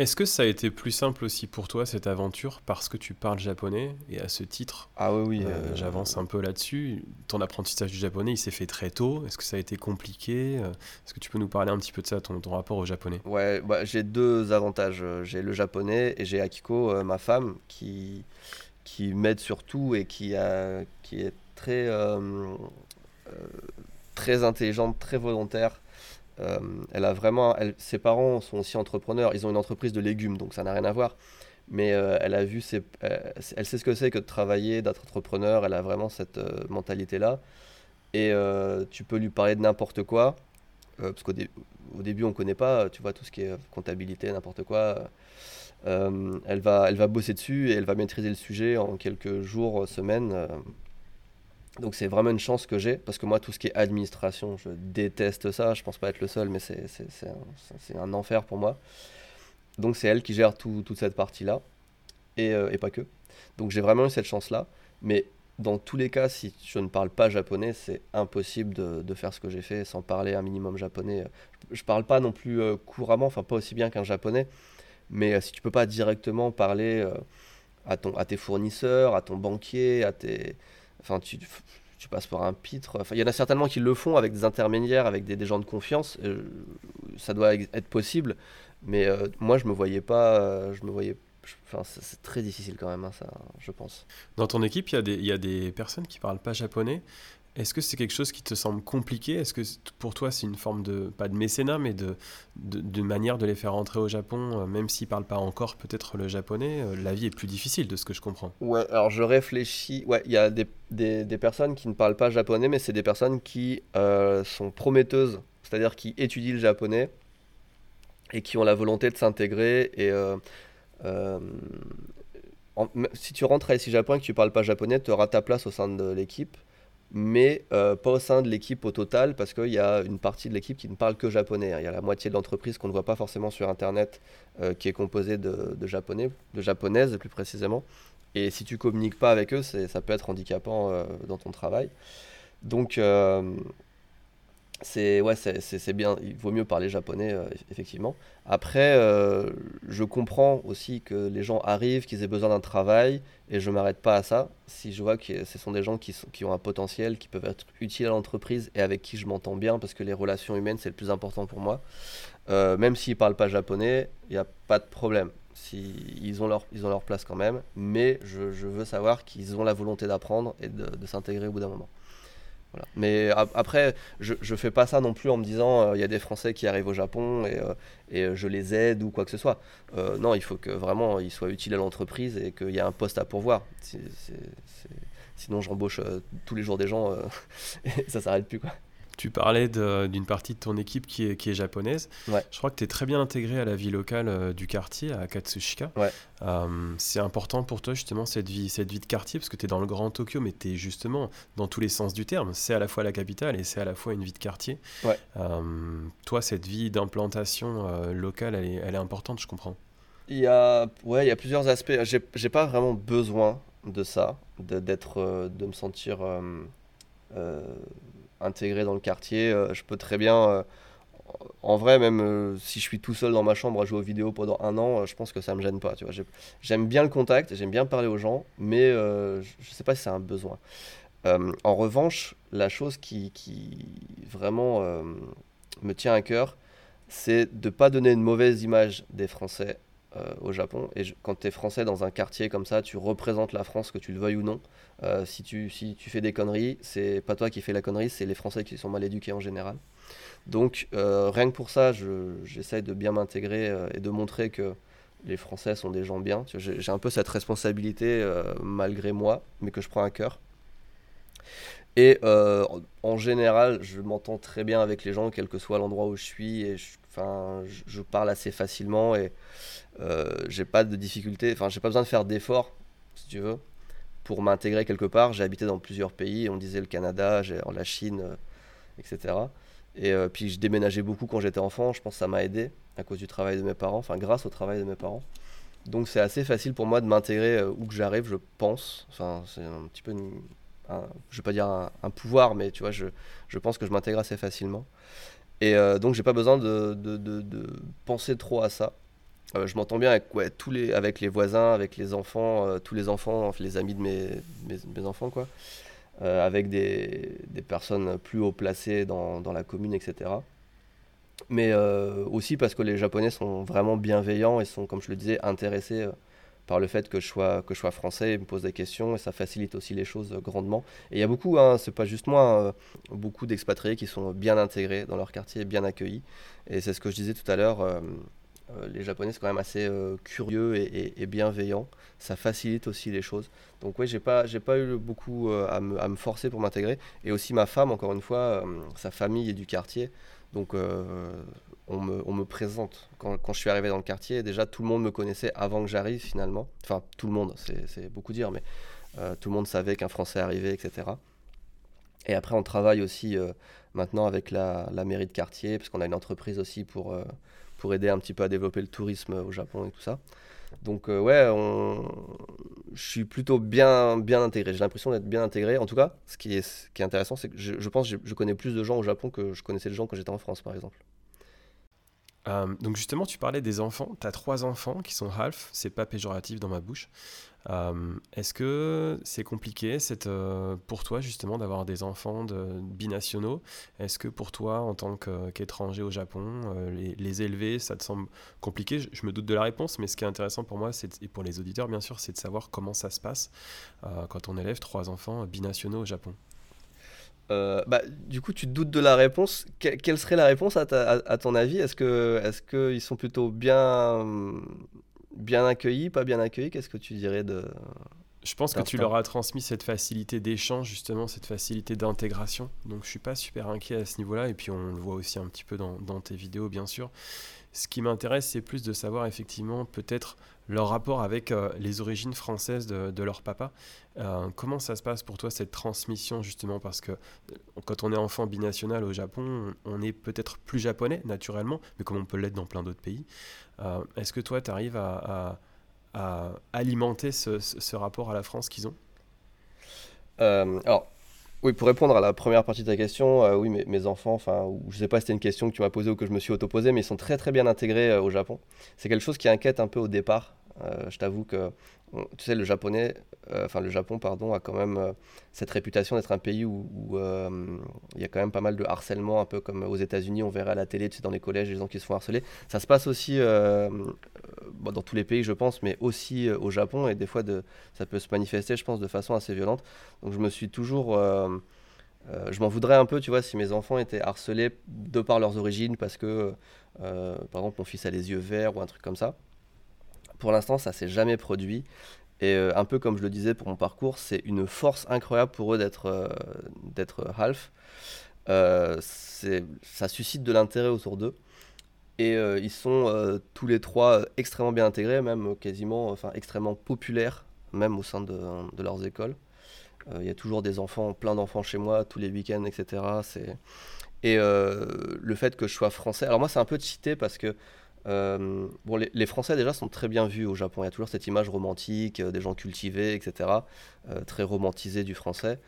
Est-ce que ça a été plus simple aussi pour toi cette aventure parce que tu parles japonais et à ce titre Ah oui, oui. J'avance un peu là-dessus. Ton apprentissage du japonais, il s'est fait très tôt. Est-ce que ça a été compliqué Est-ce que tu peux nous parler un petit peu de ça, ton, ton rapport au japonais? Ouais, bah, j'ai deux avantages. J'ai le japonais et j'ai Akiko, ma femme, qui, qui m'aide surtout et qui, a, qui est très, euh, euh, très intelligente, très volontaire. Euh, elle a vraiment, ses parents sont aussi entrepreneurs. Ils ont une entreprise de légumes, donc ça n'a rien à voir. Mais elle a vu, ses, elle sait ce que c'est que de travailler, d'être entrepreneur. Elle a vraiment cette mentalité-là. Et tu peux lui parler de n'importe quoi, parce qu'au au début on connaît pas, tu vois tout ce qui est comptabilité, n'importe quoi. elle va, elle va bosser dessus et elle va maîtriser le sujet en quelques jours, semaines. Donc c'est vraiment une chance que j'ai, parce que moi, tout ce qui est administration, je déteste ça. Je pense pas être le seul, mais c'est un, un, enfer pour moi. Donc c'est elle qui gère tout, toute cette partie-là, et, euh, et, pas que. Donc j'ai vraiment eu cette chance-là. Mais dans tous les cas, si je ne parle pas japonais, c'est impossible de, de, faire ce que j'ai fait sans parler un minimum japonais. Je, parle pas non plus euh, couramment, enfin pas aussi bien qu'un japonais, mais euh, si tu peux pas directement parler à, ton, à tes fournisseurs, à ton banquier, à tes Enfin, tu, passes par un pitre. Enfin, il y en a certainement qui le font avec des intermédiaires, avec des, des gens de confiance. Euh, ça doit être possible. Mais euh, moi, je me voyais pas. Euh, je me voyais. Enfin, c'est très difficile quand même, hein, ça, je pense. Dans ton équipe, il y, y, a des personnes qui parlent pas japonais. Est-ce que c'est quelque chose qui te semble compliqué? Est-ce que pour toi c'est une forme de, pas de mécénat, mais de, de, manière de les faire rentrer au Japon, euh, même s'ils ne parlent pas encore peut-être le japonais euh, La vie est plus difficile de ce que je comprends. Ouais, alors je réfléchis. Ouais, il y a des, des, personnes qui ne parlent pas japonais, mais c'est des personnes qui euh, sont prometteuses, c'est-à-dire qui étudient le japonais et qui ont la volonté de s'intégrer. Et si tu rentres à ici Japon et que tu parles pas japonais, tu auras ta place au sein de l'équipe mais euh, pas au sein de l'équipe au total, parce qu'il y a une partie de l'équipe qui ne parle que japonais. Il y a la moitié de l'entreprise qu'on ne voit pas forcément sur Internet, euh, qui est composée de, japonais, de japonaises plus précisément. Et si tu communiques pas avec eux, ça peut être handicapant euh, dans ton travail. Donc c'est ouais, bien. Il vaut mieux parler japonais, euh, effectivement. Après, euh, je comprends aussi que les gens arrivent, qu'ils aient besoin d'un travail, et je m'arrête pas à ça. Si je vois que ce sont des gens qui, sont, qui ont un potentiel, qui peuvent être utiles à l'entreprise et avec qui je m'entends bien, parce que les relations humaines, c'est le plus important pour moi. Euh, même s'ils parlent pas japonais, il n'y a pas de problème. Si, ils, ont leur, ils ont leur place quand même, mais je, veux savoir qu'ils ont la volonté d'apprendre et de s'intégrer au bout d'un moment. Mais après, je ne fais pas ça non plus en me disant euh, il y a des Français qui arrivent au Japon et, euh, et euh, je les aide ou quoi que ce soit. non, il faut que vraiment ils soient utiles à l'entreprise et qu'il y ait un poste à pourvoir. Sinon, j'embauche tous les jours des gens et ça s'arrête plus. Quoi. Tu parlais d'une partie de ton équipe qui est, qui est japonaise. Je crois que tu es très bien intégré à la vie locale euh, du quartier, à Katsushika. Euh, c'est important pour toi justement cette vie, cette vie de quartier parce que tu es dans le grand Tokyo, mais tu es justement dans tous les sens du terme. C'est à la fois la capitale et c'est à la fois une vie de quartier. Euh, toi, cette vie d'implantation locale, elle est, elle est, importante, je comprends. Il y a, ouais, il y a plusieurs aspects. J'ai pas vraiment besoin de ça, d'être, de, me sentir intégré dans le quartier. Euh, je peux très bien euh, en vrai, même euh, si je suis tout seul dans ma chambre à jouer aux vidéos pendant un an, je pense que ça me gêne pas. J'aime bien le contact, j'aime bien parler aux gens, mais je je sais pas si c'est un besoin. en revanche, la chose qui, vraiment me tient à cœur, c'est de pas donner une mauvaise image des Français au Japon. Et quand tu es Français dans un quartier comme ça, tu représentes la France, que tu le veuilles ou non. Euh, si, tu, si tu fais des conneries, c'est pas toi qui fais la connerie, c'est les Français qui sont mal éduqués en général. Donc euh, rien que pour ça, j'essaye de bien m'intégrer euh, et de montrer que les Français sont des gens bien. J'ai un peu cette responsabilité malgré moi, mais que je prends à cœur. Et en général, je m'entends très bien avec les gens, quel que soit l'endroit où je suis. Et Enfin, je, parle assez facilement et j'ai pas de difficulté. Enfin, j'ai pas besoin de faire d'efforts, si tu veux, pour m'intégrer quelque part. J'ai habité dans plusieurs pays. On disait le Canada, la Chine, etc. Et puis je déménageais beaucoup quand j'étais enfant. Je pense que ça m'a aidé à cause du travail de mes parents. Enfin, grâce au travail de mes parents. Donc c'est assez facile pour moi de m'intégrer où que j'arrive, je pense. Enfin, c'est un petit peu une, je vais pas dire un, pouvoir, mais tu vois, je, pense que je m'intègre assez facilement. Et euh, donc, j'ai pas besoin de, penser trop à ça. Euh, je m'entends bien avec, tous les, avec les voisins, avec les enfants, euh, tous les enfants, les amis de mes, mes, enfants, quoi. avec des, des, personnes plus haut placées dans, dans la commune, etc. Mais aussi parce que les Japonais sont vraiment bienveillants et sont, comme je le disais, intéressés par le fait que je sois, que je sois français, ils me posent des questions et ça facilite aussi les choses grandement. Et il y a beaucoup, hein, c'est pas juste moi, euh, beaucoup d'expatriés qui sont bien intégrés dans leur quartier, bien accueillis. Et c'est ce que je disais tout à l'heure, euh, euh, les Japonais sont quand même assez curieux et, bienveillants. Ça facilite aussi les choses. Donc oui, j'ai pas, pas eu beaucoup à me, à, me, forcer pour m'intégrer. Et aussi ma femme, encore une fois, sa famille est du quartier. Donc on me, présente. Quand, je suis arrivé dans le quartier, déjà tout le monde me connaissait avant que j'arrive finalement. Enfin, tout le monde, c'est beaucoup dire, mais euh, tout le monde savait qu'un Français arrivait, etc. Et après, on travaille aussi euh, maintenant avec la, mairie de quartier, parce qu'on a une entreprise aussi pour, euh, pour aider un petit peu à développer le tourisme au Japon et tout ça. Donc ouais, je suis plutôt bien, bien intégré. J'ai l'impression d'être bien intégré. En tout cas, ce qui est, ce qui est intéressant, c'est que je, je pense que je connais plus de gens au Japon que je connaissais de gens quand j'étais en France, par exemple. Euh, donc justement, tu parlais des enfants. Tu as trois enfants qui sont half. C'est pas péjoratif dans ma bouche. Euh, est-ce que c'est compliqué euh, pour toi justement d'avoir des enfants binationaux? Est-ce que pour toi, en tant qu'étranger au Japon, les, élever, ça te semble compliqué? Je, me doute de la réponse, mais ce qui est intéressant pour moi, et pour les auditeurs bien sûr, c'est de savoir comment ça se passe quand on élève trois enfants binationaux au Japon. Euh, bah, du coup, tu te doutes de la réponse. quelle serait la réponse à, ton avis? Est-ce est-ce qu'ils sont plutôt bien, bien accueillis, pas bien accueillis Qu'est-ce que tu dirais de Je pense que tu leur as transmis cette facilité d'échange, justement, cette facilité d'intégration. Donc, je suis pas super inquiet à ce niveau-là. Et puis, on le voit aussi un petit peu dans, dans tes vidéos, bien sûr. Ce qui m'intéresse, c'est plus de savoir effectivement peut-être leur rapport avec euh, les origines françaises de, leur papa. Euh, comment ça se passe pour toi cette transmission justement? Parce que euh, quand on est enfant binational au Japon, on est peut-être plus japonais naturellement, mais comme on peut l'être dans plein d'autres pays. Est-ce que toi, tu arrives à, alimenter ce, rapport à la France qu'ils ont Alors, oui, pour répondre à la première partie de ta question, oui, mes, mes, enfants, enfin, je sais pas si c'était une question que tu m'as posée ou que je me suis auto-posée, mais ils sont très très bien intégrés au Japon. C'est quelque chose qui inquiète un peu au départ, euh, je t'avoue que, tu sais, le japonais, euh, le Japon, pardon, a quand même euh, cette réputation d'être un pays où il y a quand même pas mal de harcèlement, un peu comme aux États-Unis, on verrait à la télé, tu dans les collèges, les gens qui se font harceler. Ça se passe aussi dans tous les pays, je pense, mais aussi au Japon, et des fois, ça peut se manifester, je pense, de façon assez violente. Donc je me suis toujours... je m'en voudrais un peu, tu vois, si mes enfants étaient harcelés de par leurs origines, parce que, par exemple, mon fils a les yeux verts ou un truc comme ça. Pour l'instant, ça s'est jamais produit. Et euh, un peu comme je le disais pour mon parcours, c'est une force incroyable pour eux d'être euh, d'être half. Euh, ça suscite de l'intérêt autour d'eux. Et ils sont tous les trois extrêmement bien intégrés, même quasiment, enfin extrêmement populaires, même au sein de, de leurs écoles. Il y a toujours des enfants, plein d'enfants chez moi, tous les week-ends, etc. Et le fait que je sois français, alors moi c'est un peu cheaté parce que euh, bon, les, Français déjà sont très bien vus au Japon. Il y a toujours cette image romantique, euh, des gens cultivés, etc. Euh, très romantisé du français.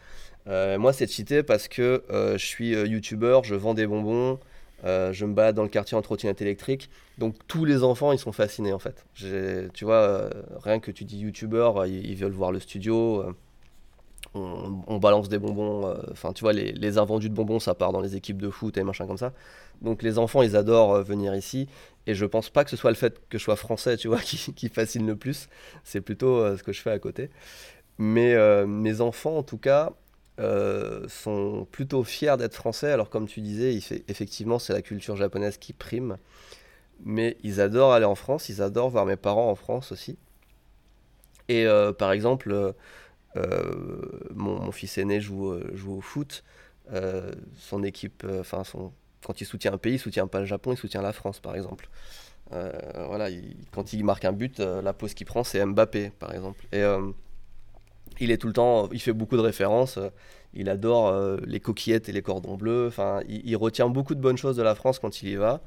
moi, c'est cheaté parce que je suis youtubeur, je vends des bonbons, je me balade dans le quartier en trottinette électrique. Donc tous les enfants, ils sont fascinés en fait. Tu vois, rien que tu dis youtubeur, ils, veulent voir le studio. On, balance des bonbons. Enfin, tu vois, les, les, invendus de bonbons, ça part dans les équipes de foot et machin comme ça. Donc les enfants, ils adorent venir ici. Et je pense pas que ce soit le fait que je sois français, tu vois, qui, fascine le plus. C'est plutôt euh, ce que je fais à côté. Mais euh, mes enfants, en tout cas, euh, sont plutôt fiers d'être français. Alors, comme tu disais, effectivement, c'est la culture japonaise qui prime. Mais ils adorent aller en France, ils adorent voir mes parents en France aussi. Et par exemple, mon, fils aîné joue, joue au foot. son équipe, enfin, son quand il soutient un pays, il soutient pas le Japon, il soutient la France, par exemple. voilà, quand il marque un but, la pose qu'il prend, c'est Mbappé, par exemple. Et il est tout le temps, il fait beaucoup de références. Il adore les coquillettes et les cordons bleus. Enfin, il, retient beaucoup de bonnes choses de la France quand il y va.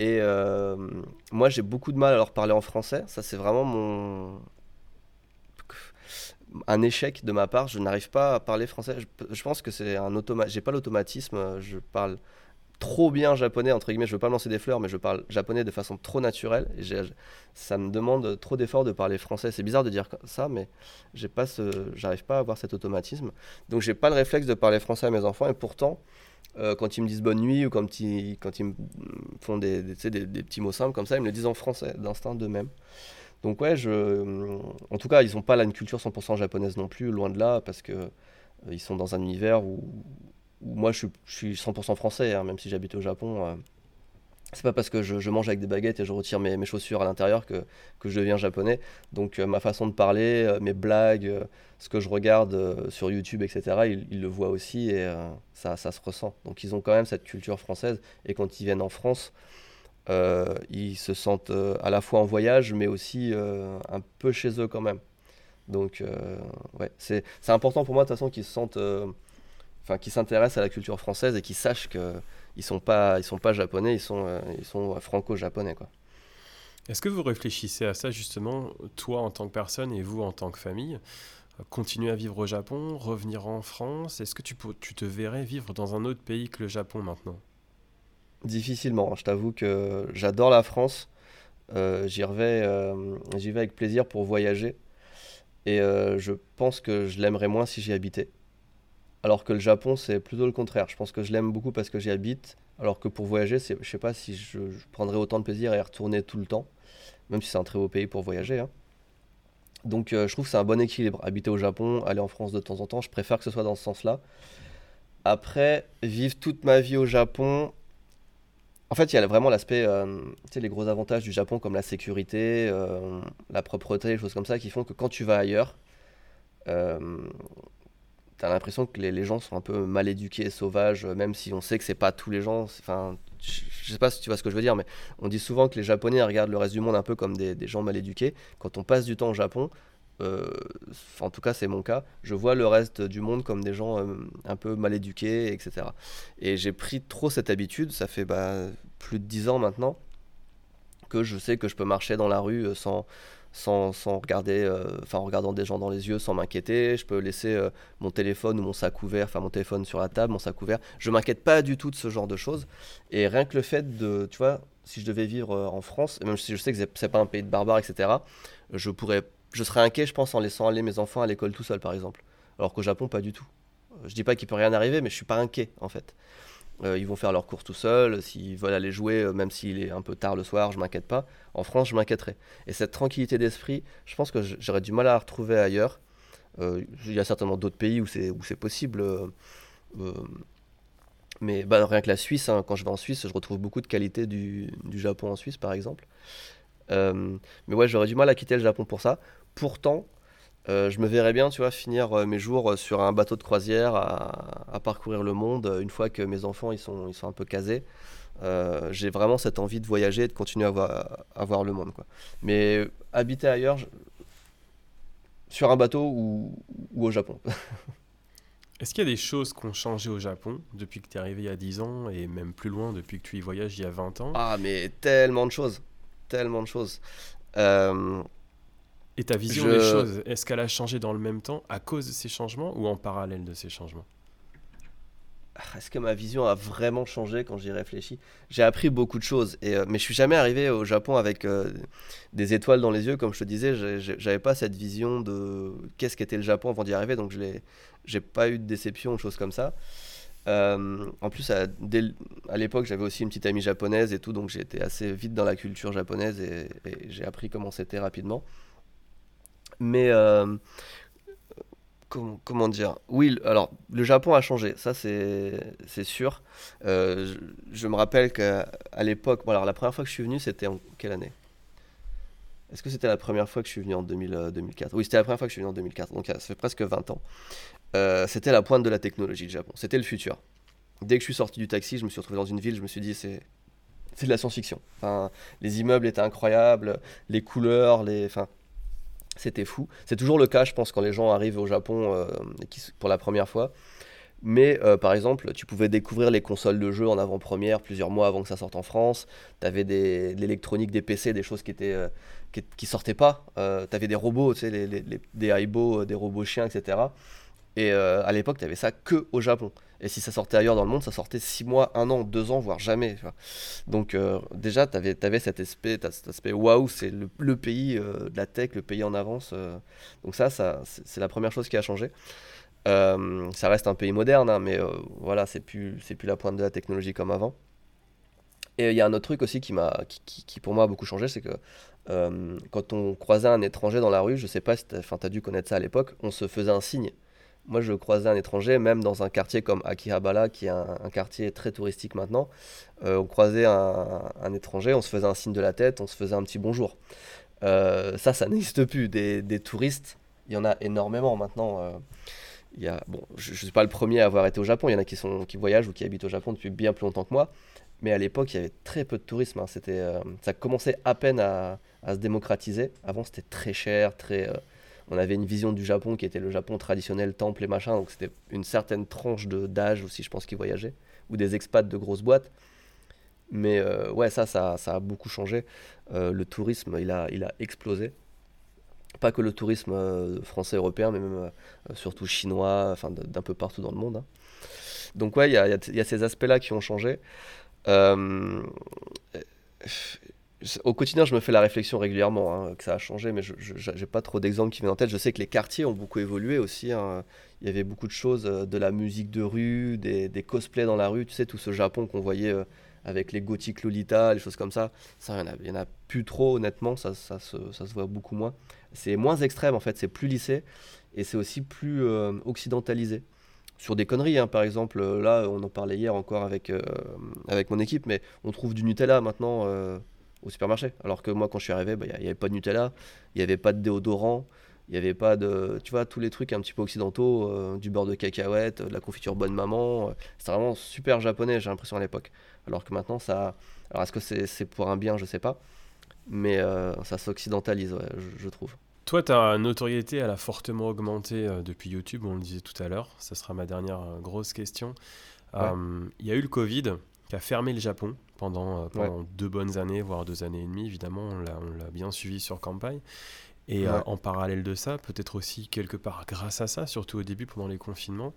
Et moi, j'ai beaucoup de mal à leur parler en français. Ça, c'est vraiment mon, un échec de ma part. Je n'arrive pas à parler français. Je, pense que c'est un automatisme. J'ai pas l'automatisme. Je parle trop bien japonais entre guillemets. Je veux pas lancer des fleurs, mais je parle japonais de façon trop naturelle. Et ça me demande trop d'efforts de parler français. C'est bizarre de dire ça, mais j'ai pas j'arrive pas à avoir cet automatisme. Donc j'ai pas le réflexe de parler français à mes enfants. Et pourtant, euh, quand ils me disent bonne nuit ou quand ils, me font des, des, des, petits mots simples comme ça, ils me le disent en français, d'instinct d'eux-mêmes. Donc ouais, je... en tout cas, ils n'ont pas là une culture 100% japonaise non plus, loin de là, parce que euh, ils sont dans un univers où, moi je suis, 100% français, hein, même si j'habite au Japon. Euh, c'est pas parce que je, mange avec des baguettes et je retire mes, chaussures à l'intérieur que, que, je deviens japonais. Donc euh, ma façon de parler, mes blagues, ce que je regarde sur YouTube, etc., ils, le voient aussi et ça, ça se ressent. Donc ils ont quand même cette culture française et quand ils viennent en France, euh, ils se sentent euh, à la fois en voyage, mais aussi euh, un peu chez eux quand même. Donc, ouais, c'est important pour moi de toute façon qu'ils se sentent, enfin, qu'ils s'intéressent à la culture française et qu'ils sachent qu'ils ne sont, pas, ils sont pas japonais, ils sont, ils sont franco-japonais, quoi. Est-ce que vous réfléchissez à ça justement, toi en tant que personne et vous en tant que famille Continuer à vivre au Japon, revenir en France? Est-ce que tu, tu te verrais vivre dans un autre pays que le Japon maintenant? Difficilement. Je t'avoue que j'adore la France. Euh, j'y vais, euh, j'y vais avec plaisir pour voyager. Et euh, je pense que je l'aimerais moins si j'y habitais. Alors que le Japon, c'est plutôt le contraire. Je pense que je l'aime beaucoup parce que j'y habite. Alors que pour voyager, je sais pas si je, prendrais autant de plaisir à y retourner tout le temps. Même si c'est un très beau pays pour voyager. Hein. Donc je trouve que c'est un bon équilibre. Habiter au Japon, aller en France de temps en temps, je préfère que ce soit dans ce sens-là. Après, vivre toute ma vie au Japon, en fait, il y a vraiment l'aspect, euh, les gros avantages du Japon comme la sécurité, euh, la propreté, les choses comme ça, qui font que quand tu vas ailleurs, euh, tu as l'impression que les, gens sont un peu mal éduqués, sauvages, même si on sait que c'est pas tous les gens. Enfin, je sais pas si tu vois ce que je veux dire, mais on dit souvent que les Japonais regardent le reste du monde un peu comme des, gens mal éduqués. Quand on passe du temps au Japon, euh, en tout cas c'est mon cas, je vois le reste du monde comme des gens euh, un peu mal éduqués, etc. Et j'ai pris trop cette habitude, ça fait bah, plus de 10 ans maintenant, que je sais que je peux marcher dans la rue euh, sans, sans, sans regarder, enfin en regardant des gens dans les yeux sans m'inquiéter. Je peux laisser mon téléphone ou mon sac ouvert, enfin mon téléphone sur la table, mon sac ouvert. Je m'inquiète pas du tout de ce genre de choses. Et rien que le fait de, tu vois, si je devais vivre en France, même si je sais que c'est pas un pays de barbares, etc., je pourrais je serais inquiet, je pense, en laissant aller mes enfants à l'école tout seul, par exemple. Alors qu'au Japon, pas du tout. Je dis pas qu'il peut rien arriver, mais je suis pas inquiet, en fait. Euh, ils vont faire leurs courses tout seuls. S'ils veulent aller jouer, euh, même s'il est un peu tard le soir, je m'inquiète pas. En France, je m'inquiéterais. Et cette tranquillité d'esprit, je pense que j'aurais du mal à la retrouver ailleurs. Euh, il y a certainement d'autres pays où c'est possible. mais bah, rien que la Suisse, hein, quand je vais en Suisse, je retrouve beaucoup de qualités du Japon en Suisse, par exemple. mais ouais, j'aurais du mal à quitter le Japon pour ça. Pourtant, euh, je me verrais bien, tu vois, finir euh, mes jours euh, sur un bateau de croisière à, parcourir le monde une fois que mes enfants ils sont, ils sont un peu casés. j'ai vraiment cette envie de voyager et de continuer à voir, à voir le monde. Quoi. Mais habiter ailleurs, sur un bateau ou, ou au Japon. Est-ce qu'il y a des choses qui ont changé au Japon depuis que tu es arrivé il y a 10 ans et même plus loin depuis que tu y voyages il y a 20 ans? Ah, mais tellement de choses. Tellement de choses. Et ta vision des choses, est-ce qu'elle a changé dans le même temps à cause de ces changements ou en parallèle de ces changements? Ah, Est-ce que ma vision a vraiment changé quand j'y réfléchis? J'ai appris beaucoup de choses, et, euh, mais je suis jamais arrivé au Japon avec euh, des étoiles dans les yeux, comme je te disais. J'avais pas cette vision de qu'est-ce qu'était le Japon avant d'y arriver, donc je n'ai pas eu de déception, de choses comme ça. Euh, en plus, à, à l'époque, j'avais aussi une petite amie japonaise et tout, donc j'ai été assez vite dans la culture japonaise et j'ai appris comment c'était rapidement. Mais euh, comment, dire? Oui, alors le Japon a changé, ça c'est sûr. Euh, je, me rappelle qu'à l'époque, bon, la première fois que je suis venu, c'était en quelle année? Est-ce que c'était la première fois que je suis venu en 2000, 2004 euh, Oui, c'était la première fois que je suis venu en 2004, donc ça fait presque 20 ans. c'était la pointe de la technologie, le Japon. C'était le futur. dès que je suis sorti du taxi, je me suis retrouvé dans une ville, je me suis dit, c'est c'est de la science-fiction. Enfin, les immeubles étaient incroyables, les couleurs, les, enfin, c'était fou. C'est toujours le cas, je pense, quand les gens arrivent au Japon euh, pour la première fois. Mais euh, par exemple, tu pouvais découvrir les consoles de jeux en avant-première plusieurs mois avant que ça sorte en France. Tu avais de l'électronique, des PC, des choses qui étaient euh, sortaient pas. tu avais des robots, tu sais, des Aibo, des robots chiens, etc. Et à l'époque, tu avais ça que au Japon. Et si ça sortait ailleurs dans le monde, ça sortait 6 mois, 1 an, 2 ans, voire jamais. Donc euh, déjà, tu avais, cet aspect, cet aspect waouh, c'est le, pays euh, de la tech, le pays en avance. Euh. Donc ça, c'est la première chose qui a changé. ça reste un pays moderne, hein, mais voilà, c'est plus, plus la pointe de la technologie comme avant. Et il y a un autre truc aussi qui, pour moi a beaucoup changé, c'est que quand on croisait un étranger dans la rue, je sais pas si tu as dû connaître ça à l'époque, on se faisait un signe. Moi, je croisais un étranger, même dans un quartier comme Akihabara, qui est un, quartier très touristique maintenant. Euh, on croisait un, étranger, on se faisait un signe de la tête, on se faisait un petit bonjour. Euh, ça, ça n'existe plus. Des, touristes, il y en a énormément maintenant. Euh, il y a, bon, je ne suis pas le premier à avoir été au Japon. Il y en a qui, sont, qui voyagent ou qui habitent au Japon depuis bien plus longtemps que moi. Mais à l'époque, il y avait très peu de tourisme. Hein. Ça commençait à peine à se démocratiser. Avant, c'était très cher, très on avait une vision du Japon qui était le Japon traditionnel, temple et machin, donc c'était une certaine tranche d'âge aussi, je pense, qui voyageait, ou des expats de grosses boîtes. Mais euh, ouais, ça, ça, a beaucoup changé. Euh, le tourisme, il a, explosé. Pas que le tourisme euh, français, européen, mais même surtout chinois, enfin d'un peu partout dans le monde. Hein. Donc ouais, il y a, y a, ces aspects-là qui ont changé au quotidien, je me fais la réflexion régulièrement hein, que ça a changé, mais je n'ai pas trop d'exemples qui viennent en tête. Je sais que les quartiers ont beaucoup évolué aussi. Hein. Il y avait beaucoup de choses, euh, de la musique de rue, des, cosplays dans la rue, tu sais, tout ce Japon qu'on voyait euh, avec les gothiques Lolita, les choses comme ça. Ça, il n'y en, a plus trop, honnêtement, ça, ça, se, voit beaucoup moins. C'est moins extrême, en fait, c'est plus lissé, et c'est aussi plus euh, occidentalisé sur des conneries. Hein. Par exemple, là, on en parlait hier encore avec, avec mon équipe, mais on trouve du Nutella maintenant au supermarché. Alors que moi, quand je suis arrivé, bah, il n'y avait pas de Nutella, il n'y avait pas de déodorant, il n'y avait pas de. Tu vois, tous les trucs un petit peu occidentaux, euh, du beurre de cacahuète, de la confiture bonne maman. Euh, c'était vraiment super japonais, j'ai l'impression à l'époque. Alors que maintenant, ça. Alors est-ce que c'est pour un bien, je sais pas. Mais euh, ça s'occidentalise, je, trouve. Toi, ta notoriété, elle a fortement augmenté depuis YouTube, on le disait tout à l'heure. Ça sera ma dernière grosse question. Il y a eu le Covid qui a fermé le Japon pendant, euh, pendant deux bonnes années, voire deux années et demie, évidemment. On l'a bien suivi sur campagne. Et euh, en parallèle de ça, peut-être aussi quelque part grâce à ça, surtout au début pendant les confinements,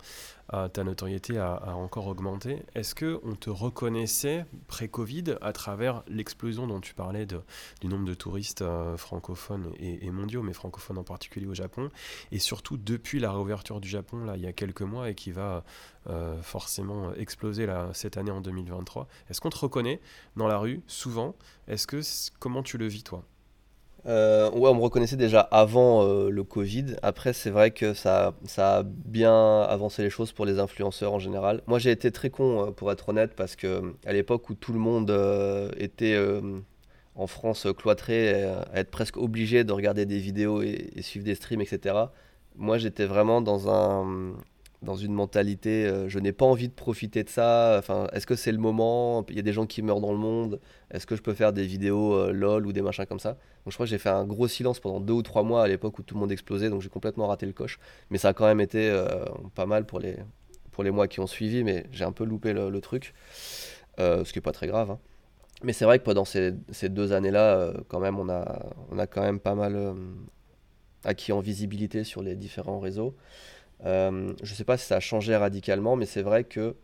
euh, ta notoriété a, encore augmenté. Est-ce que on te reconnaissait pré-Covid à travers l'explosion dont tu parlais de, du nombre de touristes euh, francophones et, mondiaux, mais francophones en particulier au Japon, et surtout depuis la réouverture du Japon là il y a quelques mois et qui va forcément exploser là, cette année en 2023. Est-ce qu'on te reconnaît dans la rue souvent? Est-ce que comment tu le vis toi? Euh, ouais, on me reconnaissait déjà avant euh, le Covid. Après, c'est vrai que ça, ça a bien avancé les choses pour les influenceurs en général. Moi, j'ai été très con, euh, pour être honnête, parce que à l'époque où tout le monde était en France cloîtré, à être presque obligé de regarder des vidéos et suivre des streams, etc. Moi, j'étais vraiment dans un, dans une mentalité euh, je n'ai pas envie de profiter de ça enfin est-ce que c'est le moment? Il y a des gens qui meurent dans le monde est-ce que je peux faire des vidéos euh, lol ou des machins comme ça? Donc je crois que j'ai fait un gros silence pendant deux ou trois mois à l'époque où tout le monde explosait donc j'ai complètement raté le coche. Mais ça a quand même été euh, pas mal pour les pour les mois qui ont suivi mais j'ai un peu loupé le, truc ce qui est pas très grave hein. mais c'est vrai que pendant ces, ces deux années là quand même on a on a quand même pas mal acquis en visibilité sur les différents réseaux euh, je ne sais pas si ça a changé radicalement, mais c'est vrai que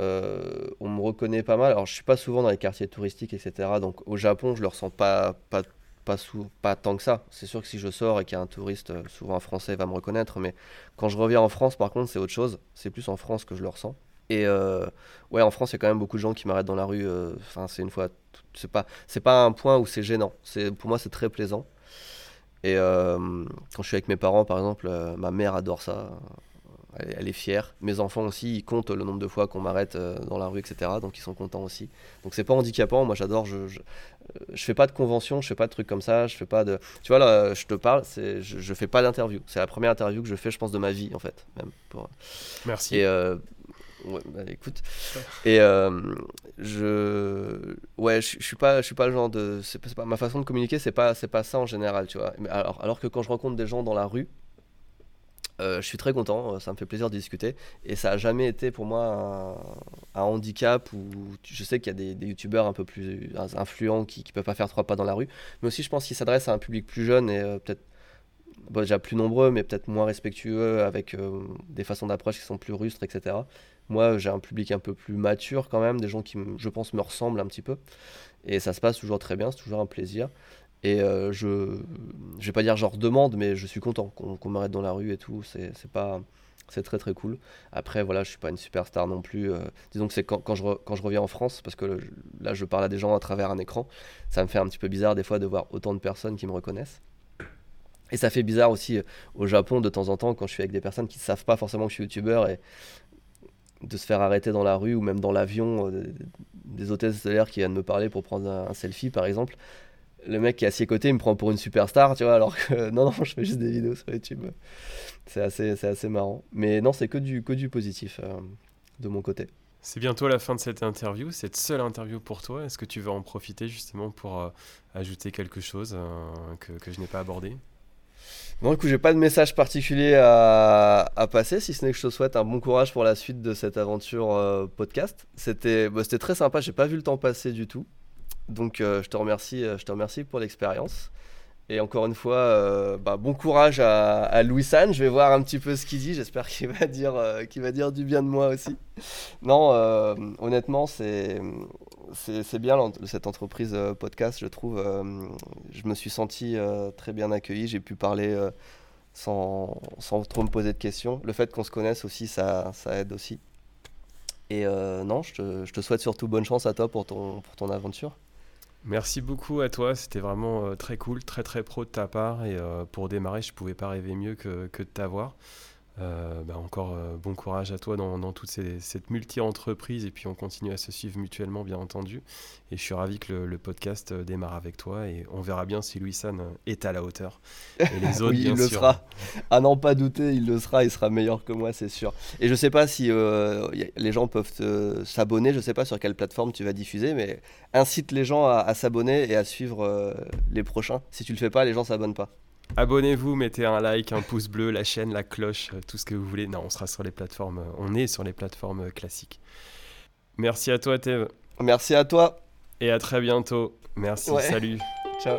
euh, on me reconnaît pas mal. Alors, je suis pas souvent dans les quartiers touristiques, etc. Donc, au Japon, je le ressens pas, pas, pas, tant que ça. C'est sûr que si je sors et qu'il y a un touriste, euh, souvent un Français, va me reconnaître. Mais quand je reviens en France, par contre, c'est autre chose. C'est plus en France que je le ressens. Et ouais, en France, il y a quand même beaucoup de gens qui m'arrêtent dans la rue. Enfin, c'est une fois. C'est pas, pas un point où c'est gênant. Pour moi, c'est très plaisant. Et euh, quand je suis avec mes parents, par exemple, euh, ma mère adore ça. Elle, est fière. Mes enfants aussi, ils comptent le nombre de fois qu'on m'arrête euh, dans la rue, etc. Donc ils sont contents aussi. Donc c'est pas handicapant. Moi j'adore. Je, je, je, fais pas de convention, je fais pas de trucs comme ça. Je fais pas de. Tu vois là, je te parle. C'est, je, je fais pas d'interview. C'est la première interview que je fais, je pense, de ma vie en fait. Même Merci. Et Ouais, bah, écoute. Et euh, je, ouais, je, suis pas, je suis pas le genre de, c'est pas, ma façon de communiquer, c'est pas, c'est pas ça en général, tu vois. Mais alors, alors que quand je rencontre des gens dans la rue, euh, je suis très content, euh, ça me fait plaisir de discuter, et ça a jamais été pour moi un, handicap ou je sais qu'il y a des, des youtubeurs un peu plus influents qui, qui peuvent pas faire trois pas dans la rue, mais aussi je pense qu'ils s'adressent à un public plus jeune et peut-être déjà plus nombreux, mais peut-être moins respectueux, avec des façons d'approche qui sont plus rustres, etc. Moi, j'ai un public un peu plus mature quand même, des gens qui, je pense, me ressemblent un petit peu. Et ça se passe toujours très bien, c'est toujours un plaisir. Et euh, je, je vais pas dire genre demande, mais je suis content qu'on qu'on m'arrête dans la rue et tout. C'est pas, c'est très très cool. Après, voilà, je suis pas une superstar non plus. euh, disons que c'est quand, quand je, quand je reviens en France, parce que là, je parle à des gens à travers un écran. Ça me fait un petit peu bizarre des fois de voir autant de personnes qui me reconnaissent. Et ça fait bizarre aussi euh, au Japon de temps en temps quand je suis avec des personnes qui ne savent pas forcément que je suis youtubeur de se faire arrêter dans la rue ou même dans l'avion, euh, des hôtesses de l'air qui viennent me parler pour prendre un, selfie par exemple. Le mec qui est assis à côté il me prend pour une superstar, tu vois, alors que non, non, je fais juste des vidéos sur YouTube. C'est assez, assez marrant. Mais non, c'est que du, que du positif euh, de mon côté. C'est bientôt la fin de cette interview, cette seule interview pour toi. Est-ce que tu veux en profiter justement pour euh, ajouter quelque chose que, que je n'ai pas abordé? Bon, du coup, j'ai pas de message particulier à, passer, si ce n'est que je te souhaite un bon courage pour la suite de cette aventure euh, podcast. C'était bah, c'était très sympa, j'ai pas vu le temps passer du tout. Donc, euh, je te remercie, euh, je te remercie pour l'expérience. Et encore une fois, bah, bon courage à, Louis San. Je vais voir un petit peu ce qu'il dit. J'espère qu'il va dire, du bien de moi aussi. Non, honnêtement, c'est c'est bien cette entreprise euh, podcast, je trouve. euh, je me suis senti euh, très bien accueilli. J'ai pu parler sans, sans trop me poser de questions. Le fait qu'on se connaisse aussi, ça, ça aide aussi. Et non, je te, je te souhaite surtout bonne chance à toi pour ton, pour ton aventure. Merci beaucoup à toi, c'était vraiment très cool, très très pro de ta part et pour démarrer, je pouvais pas rêver mieux que, que de t'avoir. Euh, bah, encore euh, bon courage à toi dans, dans toute ces- cette multi-entreprise et puis on continue à se suivre mutuellement bien entendu et je suis ravi que le, le podcast euh, démarre avec toi et on verra bien si Louis San est à la hauteur et les autres oui, bien il le sûr. sera. À n'en pas douter, il le sera. Il sera meilleur que moi, c'est sûr. Et je sais pas si les gens peuvent s'abonner. Je sais pas sur quelle plateforme tu vas diffuser, mais incite les gens à, à s'abonner et à suivre les prochains. Si tu le fais pas, les gens s'abonnent pas. Abonnez-vous, mettez un like, un pouce bleu, la chaîne, la cloche, euh, tout ce que vous voulez. Non, on sera sur les plateformes, euh, on est sur les plateformes euh, classiques. Merci à toi Tev Merci à toi. et à très bientôt. Merci, Ouais. salut. Ciao.